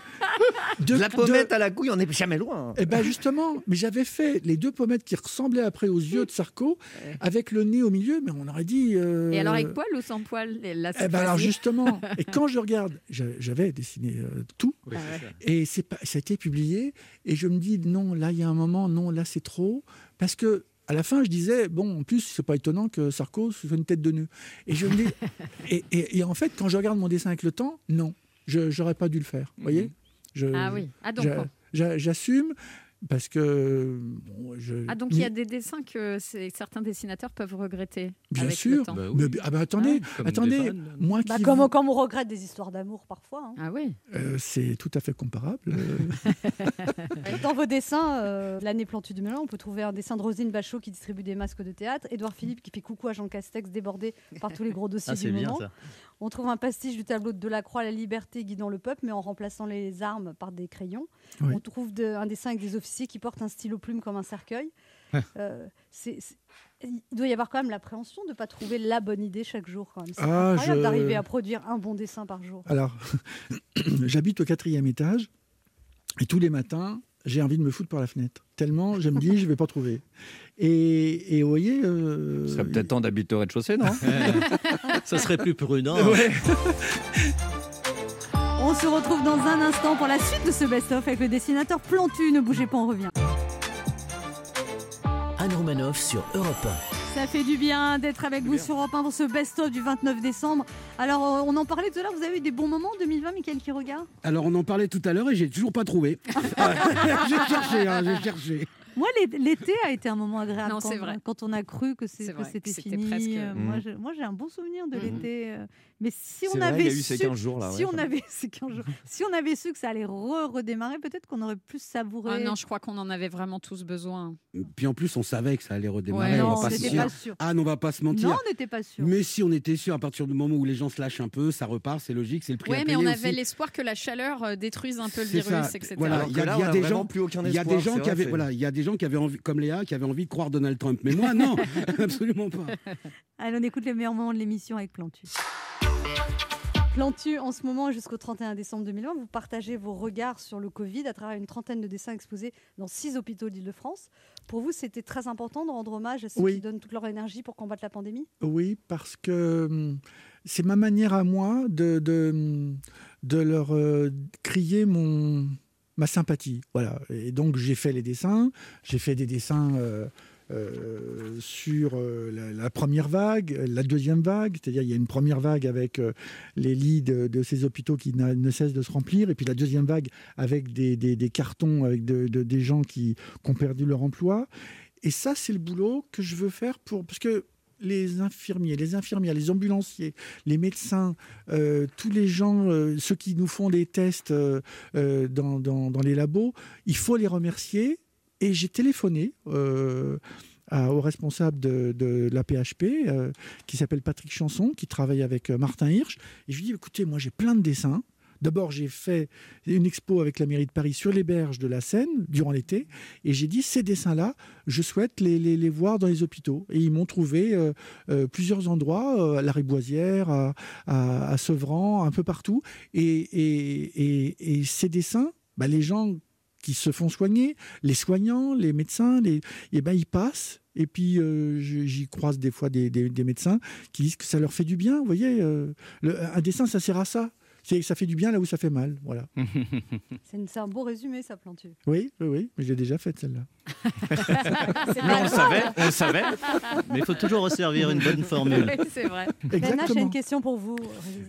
de La pommette à la couille, on n'est jamais loin. Eh ben justement, mais j'avais fait les deux pommettes qui ressemblaient après aux yeux de Sarko, avec le nez au milieu, mais on aurait dit. euh, Et alors avec poil ou sans poil là, eh ben alors justement, et quand je regarde, j'a- j'avais dessiné euh, tout, Oui, ça. et c'est pas, ça a été publié, et je me dis non, là il y a un moment, non, là c'est trop, parce que à la fin je disais bon, en plus c'est pas étonnant que Sarko soit une tête de nœud, et je me dis, et, et- et en fait quand je regarde mon dessin avec le temps, non, je j'aurais pas dû le faire, vous voyez? Je- Ah oui. Ah, donc, j'a- on- j'a- j'assume parce que bon, je. Ah donc il y a des dessins que certains dessinateurs peuvent regretter Bien avec sûr. le temps. Mais- ah bah attendez, comme attendez, moi Bah, qui comme, comme on regrette des histoires d'amour parfois. hein. Ah oui. euh, c'est tout à fait comparable. Dans vos dessins, euh, l'année Plantu du Mélan, on peut trouver un dessin de Rosine Bachot qui distribue des masques de théâtre, Édouard Philippe qui fait coucou à Jean Castex débordé par tous les gros dossiers Ah, du c'est bien, moment. ça. On trouve un pastiche du tableau de Delacroix, La liberté guidant le peuple, mais en remplaçant les armes par des crayons. Oui. On trouve de- un dessin avec des officiers qui portent un stylo plume comme un cercueil. Ah. Euh, Il doit y avoir quand même l'appréhension de ne pas trouver la bonne idée chaque jour. C'est Ah, incroyable je- d'arriver à produire un bon dessin par jour. Alors, j'habite au quatrième étage et tous les matins, j'ai envie de me foutre par la fenêtre. Tellement je me dis, je vais pas trouver. Et, et vous voyez. euh, Ce serait peut-être temps d'habiter au rez-de-chaussée, non Ça serait plus prudent. Ouais. On se retrouve dans un instant pour la suite de ce best-of avec le dessinateur Plantu. Ne bougez pas, on revient. Anne Romanoff sur Europe Ça fait du bien d'être avec vous sur Europe 1 pour ce best-of du 29 décembre. Alors, euh, on en parlait tout à l'heure, vous avez eu des bons moments en 2020, Michael qui regarde? Alors on en parlait tout à l'heure et j'ai toujours pas trouvé. j'ai cherché, hein, j'ai cherché. Moi, l'é- l'été a été un moment agréable Non, quand, c'est vrai. quand on a cru que c'était fini. presque- Euh. Moi, je- Moi, j'ai un bon souvenir de Mhm. l'été. euh, Mais si on vrai, avait il y a eu ces su, 15 jours, là, si on avait ces 15 jours, si on avait su que ça allait re- redémarrer, peut-être qu'on aurait plus savouré. Ah non, je crois qu'on en avait vraiment tous besoin. Puis en plus on savait que ça allait redémarrer. Ouais, on non, va pas se pas sûr. Ah non, on va pas se mentir. Non, on n'était pas sûr. Mais si on était sûr, à partir du moment où les gens se lâchent un peu, ça repart, c'est logique, c'est le prix Oui, à mais on avait l'espoir que la chaleur euh, détruise un peu le virus, ça. etc. Voilà, il y a, là, y a des gens, plus aucun il y a espoir, des gens qui avaient, voilà, il y a des gens qui avaient envie, comme Léa, qui avaient envie de croire Donald Trump. Mais moi, non, absolument pas. Allez, on écoute les meilleurs moments de l'émission avec Plantu. Plantu, en ce moment, jusqu'au 31 décembre 2020, vous partagez vos regards sur le Covid à travers une trentaine de dessins exposés dans six hôpitaux d'Île-de-France. Pour vous, c'était très important de rendre hommage à ceux Oui. qui donnent toute leur énergie pour combattre la pandémie? Oui, parce que hum, c'est ma manière à moi de, de, hum, de leur euh, crier mon, ma sympathie. Voilà. Et donc j'ai fait les dessins, j'ai fait des dessins euh, euh, sur euh, la, première vague, la deuxième vague, c'est-à-dire il y a une première vague avec les lits de, ces hôpitaux qui ne cessent de se remplir, et puis la deuxième vague avec des, cartons avec de- de- des gens qui, qui ont perdu leur emploi. Et ça, c'est le boulot que je veux faire pour parce que les infirmiers, les infirmières, les ambulanciers, les médecins, euh, tous les gens, euh, ceux qui nous font les tests euh, dans, les labos, il faut les remercier. Et j'ai téléphoné au responsable de, de la PHP, qui s'appelle Patrick Chanson, qui travaille avec Martin Hirsch. Et je lui ai dit, écoutez, moi j'ai plein de dessins. D'abord, j'ai fait une expo avec la mairie de Paris sur les berges de la Seine durant l'été. Et j'ai dit, ces dessins-là, je souhaite les, les- voir dans les hôpitaux. Et ils m'ont trouvé euh, euh, plusieurs endroits, euh, à la Riboisière, à, à, à Sevran, un peu partout. Et, et- et- et ces dessins, bah, les gens qui se font soigner, les soignants, les médecins, les, eh ben, ils passent. Et puis, j'y croise des fois des, médecins qui disent que ça leur fait du bien. Vous voyez, un dessin, ça sert à ça. C'est- Ça fait du bien là où ça fait mal. Voilà. C'est un beau résumé, ça, Plantu. Oui, oui, oui, mais je l'ai déjà faite celle-là. Mais on le savait, on le savait. Mais il faut toujours resservir une bonne formule. Oui, c'est vrai. Ben H a une question pour vous.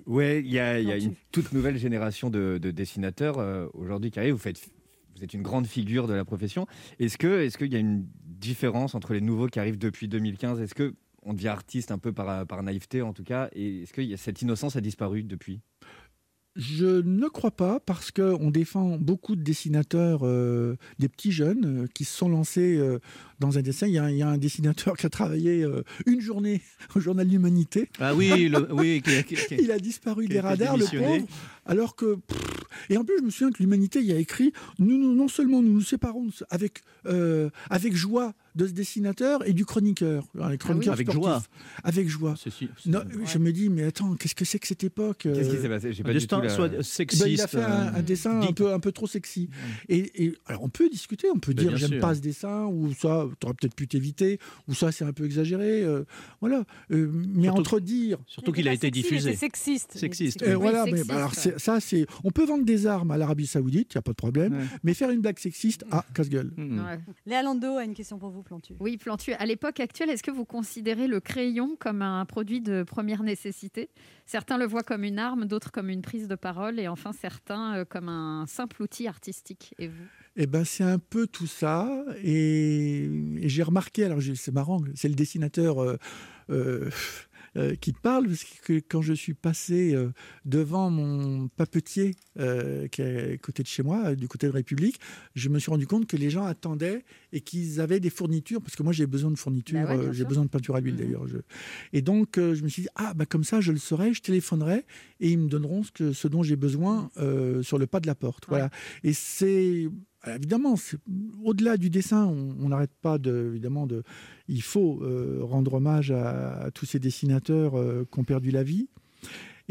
Ouais, il y a, y une toute nouvelle génération de, de dessinateurs euh, aujourd'hui qui arrive. Vous, faites, vous êtes une grande figure de la profession. Est-ce que, est-ce qu'il y a une différence entre les nouveaux qui arrivent depuis 2015 Est-ce que on devient artiste un peu par, par naïveté en tout cas? Et est-ce que y a- cette innocence a disparu depuis? Je ne crois pas parce qu'on défend beaucoup de dessinateurs, euh, des petits jeunes euh, qui se sont lancés euh, dans un dessin. Il y, a, un- il y a un dessinateur qui a travaillé euh, une journée au journal de l'Humanité. Ah oui, le- oui, qui- qui- qui- il a disparu des radars, le pauvre. Alors que. pff, et en plus, je me souviens que l'Humanité y a écrit nous, nous- non seulement nous nous séparons avec, euh, avec joie de ce dessinateur et du chroniqueur. Alors, Les chroniqueurs Avec sportifs. joie. Avec joie. Non, Je me dis, mais attends, qu'est-ce que c'est que cette époque euh, Qu'est-ce qui s'est passé? J'ai pas destin tout la- soit eh ben, sexiste. il a fait un, un euh, dessin un peu, un peu trop sexy. Et, et- alors on peut discuter, on peut Ben, dire j'aime sûr. pas ce dessin, ou ça, tu aurais peut-être pu t'éviter, ou ça c'est un peu exagéré. euh, voilà. Euh, mais Surtout- entre dire. surtout qu'il a été diffusé. sexiste. Sexiste. Euh, oui. voilà, mais bah, alors ça c'est. On peut vendre des armes à l'Arabie Saoudite, il y a pas de problème, mais faire une blague sexiste, ah casse-gueule. Ouais. Léa Lando a une question pour vous, Plantu. Oui, Plantu, à l'époque actuelle, est-ce que vous considérez le crayon comme un produit de première nécessité? Certains le voient comme une arme, d'autres comme une prise de parole, et enfin certains euh, comme un simple outil artistique. Et vous? Eh ben, c'est un peu tout ça. Et, et j'ai remarqué, alors c'est marrant, c'est le dessinateur euh, euh, euh, qui parle, parce que quand je suis passé devant mon papetier qui est à côté de chez moi, du côté de République, je me suis rendu compte que les gens attendaient et qu'ils avaient des fournitures, parce que moi j'ai besoin de fournitures, Bah ouais, j'ai besoin de peinture à l'huile d'ailleurs. je- Et donc je me suis dit, ah bah comme ça je le saurai, je téléphonerai et ils me donneront ce, que, ce dont j'ai besoin sur le pas de la porte. Voilà. Et c'est alors, évidemment, au-delà du dessin, on n'arrête pas de, évidemment de. Il faut euh, rendre hommage à, à tous ces dessinateurs euh, qui ont perdu la vie.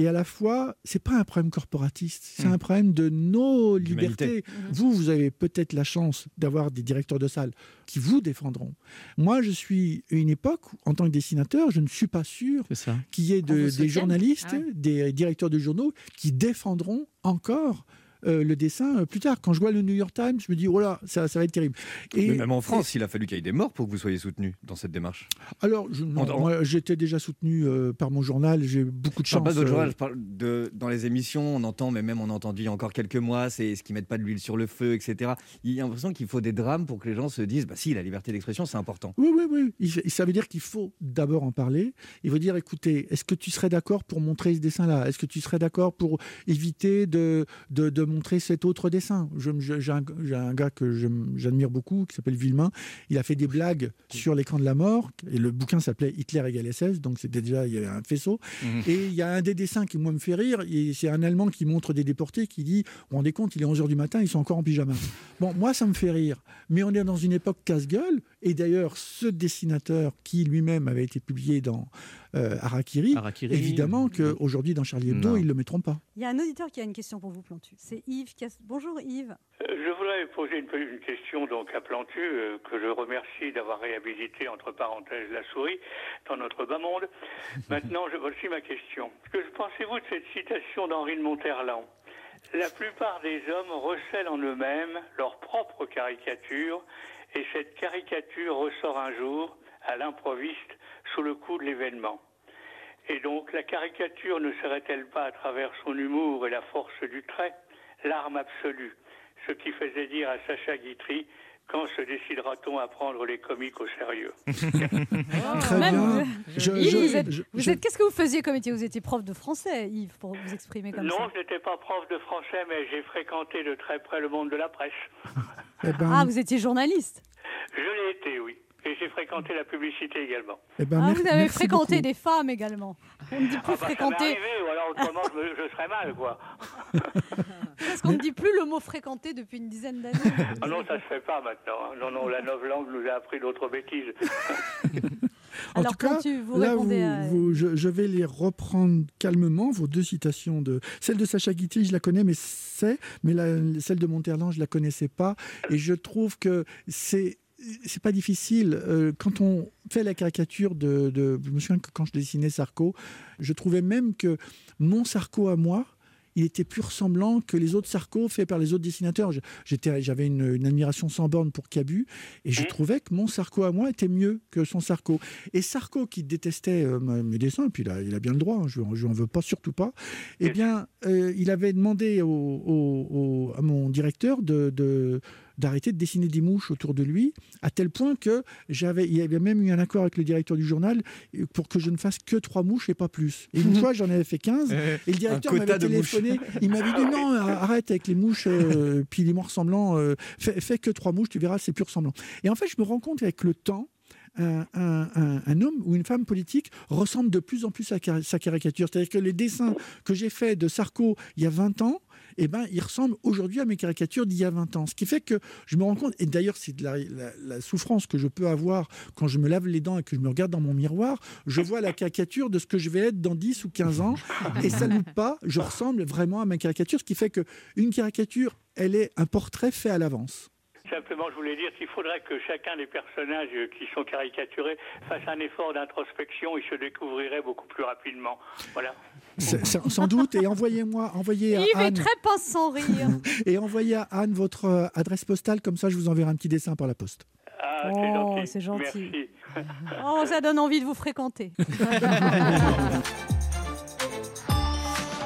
Et à la fois, c'est pas un problème corporatiste, c'est Mmh. un problème de nos libertés. Vous, vous avez peut-être la chance d'avoir des directeurs de salle qui vous défendront. Moi, je suis à une époque où, en tant que dessinateur, je ne suis pas sûr qu'il y ait de- des journalistes, Ah ouais. des directeurs de journaux qui défendront encore euh, le dessin euh, plus tard. Quand je vois le New York Times, je me dis, oh là, ça, ça va être terrible. Et Mais même en France, il a fallu qu'il y ait des morts pour que vous soyez soutenu dans cette démarche. alors, j'étais déjà soutenu euh, par mon journal, j'ai beaucoup de Je parle chance. pas journal, je parle de dans les émissions, on entend, mais même on a entendu il y a encore quelques mois, c'est ce qui mettent pas de l'huile sur le feu, etc. Il y a l'impression qu'il faut des drames pour que les gens se disent, bah si, la liberté d'expression, c'est important. Oui, oui, oui. Il- Ça veut dire qu'il faut d'abord en parler. Il faut dire, écoutez, est-ce que tu serais d'accord pour montrer ce dessin-là? Est-ce que tu serais d'accord pour éviter de, de, de montrer cet autre dessin J'ai un, un gars que j'admire beaucoup, qui s'appelle Villemain. Il a fait des blagues sur l'écran de la mort. Et le bouquin s'appelait Hitler égale SS, donc c'était déjà, il y avait un faisceau. Et il y a un des dessins qui, moi, me fait rire. C'est un Allemand qui montre des déportés qui dit, vous vous rendez compte, il est 11h du matin, ils sont encore en pyjama. Bon, moi, ça me fait rire. Mais on est dans une époque casse-gueule. Et d'ailleurs, ce dessinateur qui lui-même avait été publié dans euh, Harakiri, Harakiri. évidemment qu'aujourd'hui, dans Charlie Hebdo, Non. ils ne le mettront pas. Il y a un auditeur qui a une question pour vous, Plantu. C'est Yves. qui a- Bonjour Yves. Euh, Je voudrais poser une, une question donc à Plantu, euh, que je remercie d'avoir réhabilité entre parenthèses la souris dans notre bas monde. Maintenant, je voici ma question. Que pensez-vous de cette citation d'Henri de Monterland La plupart des hommes recèlent en eux-mêmes leur propre caricature, et cette caricature ressort un jour à l'improviste sous le coup de l'événement. Et donc, la caricature ne serait-elle pas, à travers son humour et la force du trait, l'arme absolue? Ce qui faisait dire à Sacha Guitry quand se décidera-t-on à prendre les comiques au sérieux Très Même bien. vous- Je- Yves, je- vous êtes- Qu'est-ce que vous faisiez comme métier Vous étiez prof de français, Yves, pour vous exprimer comme Non, ça. je n'étais pas prof de français, mais j'ai fréquenté de très près le monde de la presse. Eh ben, Ah, vous étiez journaliste. Je l'ai été, oui. Et j'ai fréquenté la publicité également. eh ben, Ah, vous avez fréquenté beaucoup. des femmes également. On ne dit plus Ah bah, ça m'est fréquenter. arrivé, ou alors autrement je, je serais mal, quoi. Parce qu'on ne dit plus le mot fréquenter depuis une dizaine d'années. Ah non, ça se fait pas maintenant. hein. Non, non, la langue nous a appris d'autres bêtises. En Alors, tout cas, vous là, répondez vous- à- vous- je, je vais les reprendre calmement, vos deux citations. De... Celle de Sacha Guitry, je la connais, mais c'est, mais la- celle de Monterland, je la connaissais pas. Et je trouve que c'est c'est pas difficile. Euh, quand on fait la caricature de, de- Je me souviens que quand je dessinais Sarko, je trouvais même que mon Sarko à moi, il était plus ressemblant que les autres Sarko faits par les autres dessinateurs. J'avais une, une admiration sans borne pour Cabu et je trouvais que mon Sarko à moi était mieux que son Sarko. Et Sarko qui détestait euh, mes dessins, et puis il a, il a bien le droit, hein, je ne en veux pas surtout pas. Eh bien, euh, il avait demandé au, au- au- à mon directeur de, de- d'arrêter de dessiner des mouches autour de lui, à tel point que j'avais, il y avait même eu un accord avec le directeur du journal euh, pour que je ne fasse que trois mouches et pas plus. Et une fois, j'en avais fait 15, et le directeur m'avait téléphoné, il m'avait dit non, arrête avec les mouches, euh, puis les mots ressemblants, euh, fais, fais que trois mouches, tu verras, c'est plus ressemblant. Et en fait, je me rends compte avec le temps, un, un- un- homme ou une femme politique ressemble de plus en plus à sa caricature. C'est-à-dire que les dessins que j'ai faits de Sarko il y a 20 ans, eh ben, ils ressemblent aujourd'hui à mes caricatures d'il y a 20 ans. Ce qui fait que je me rends compte, et d'ailleurs c'est de la, souffrance que je peux avoir quand je me lave les dents et que je me regarde dans mon miroir, je vois la caricature de ce que je vais être dans 10 ou 15 ans, et ça ne pas, je ressemble vraiment à ma caricature, ce qui fait que une caricature, elle est un portrait fait à l'avance. Simplement, je voulais dire qu'il faudrait que chacun des personnages qui sont caricaturés fasse un effort d'introspection. Ils se découvriraient beaucoup plus rapidement. Voilà. Sans doute, et envoyez-moi, envoyez à Yves est Anne, très pince sans rire. et envoyez à Anne votre euh, adresse postale, comme ça je vous enverrai un petit dessin par la poste. Ah, Oh, c'est c'est gentil. gentil. Merci. Oh, ça donne envie de vous fréquenter.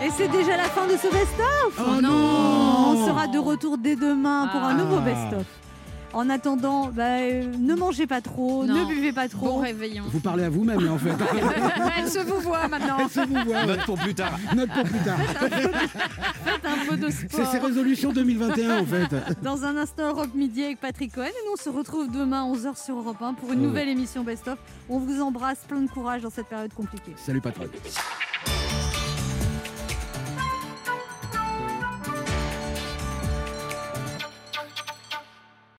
Et c'est déjà la fin de ce best-of Oh non On sera de retour dès demain pour un Ah. nouveau best-of. En attendant, bah, euh, ne mangez pas trop, Non. ne buvez pas trop. Bon réveillon. Vous parlez à vous-même, là, en fait. Elle se vous voit maintenant. Elle se vous voit, ouais. Note pour plus tard. Note pour plus tard. Faites un peu de C'est sport. ses résolutions 2021, en fait. Dans un instant, Europe Midi avec Patrick Cohen. Et nous, on se retrouve demain 11h sur Europe 1 pour une Ouais. nouvelle émission Best-of. On vous embrasse, plein de courage dans cette période compliquée. Salut, patron.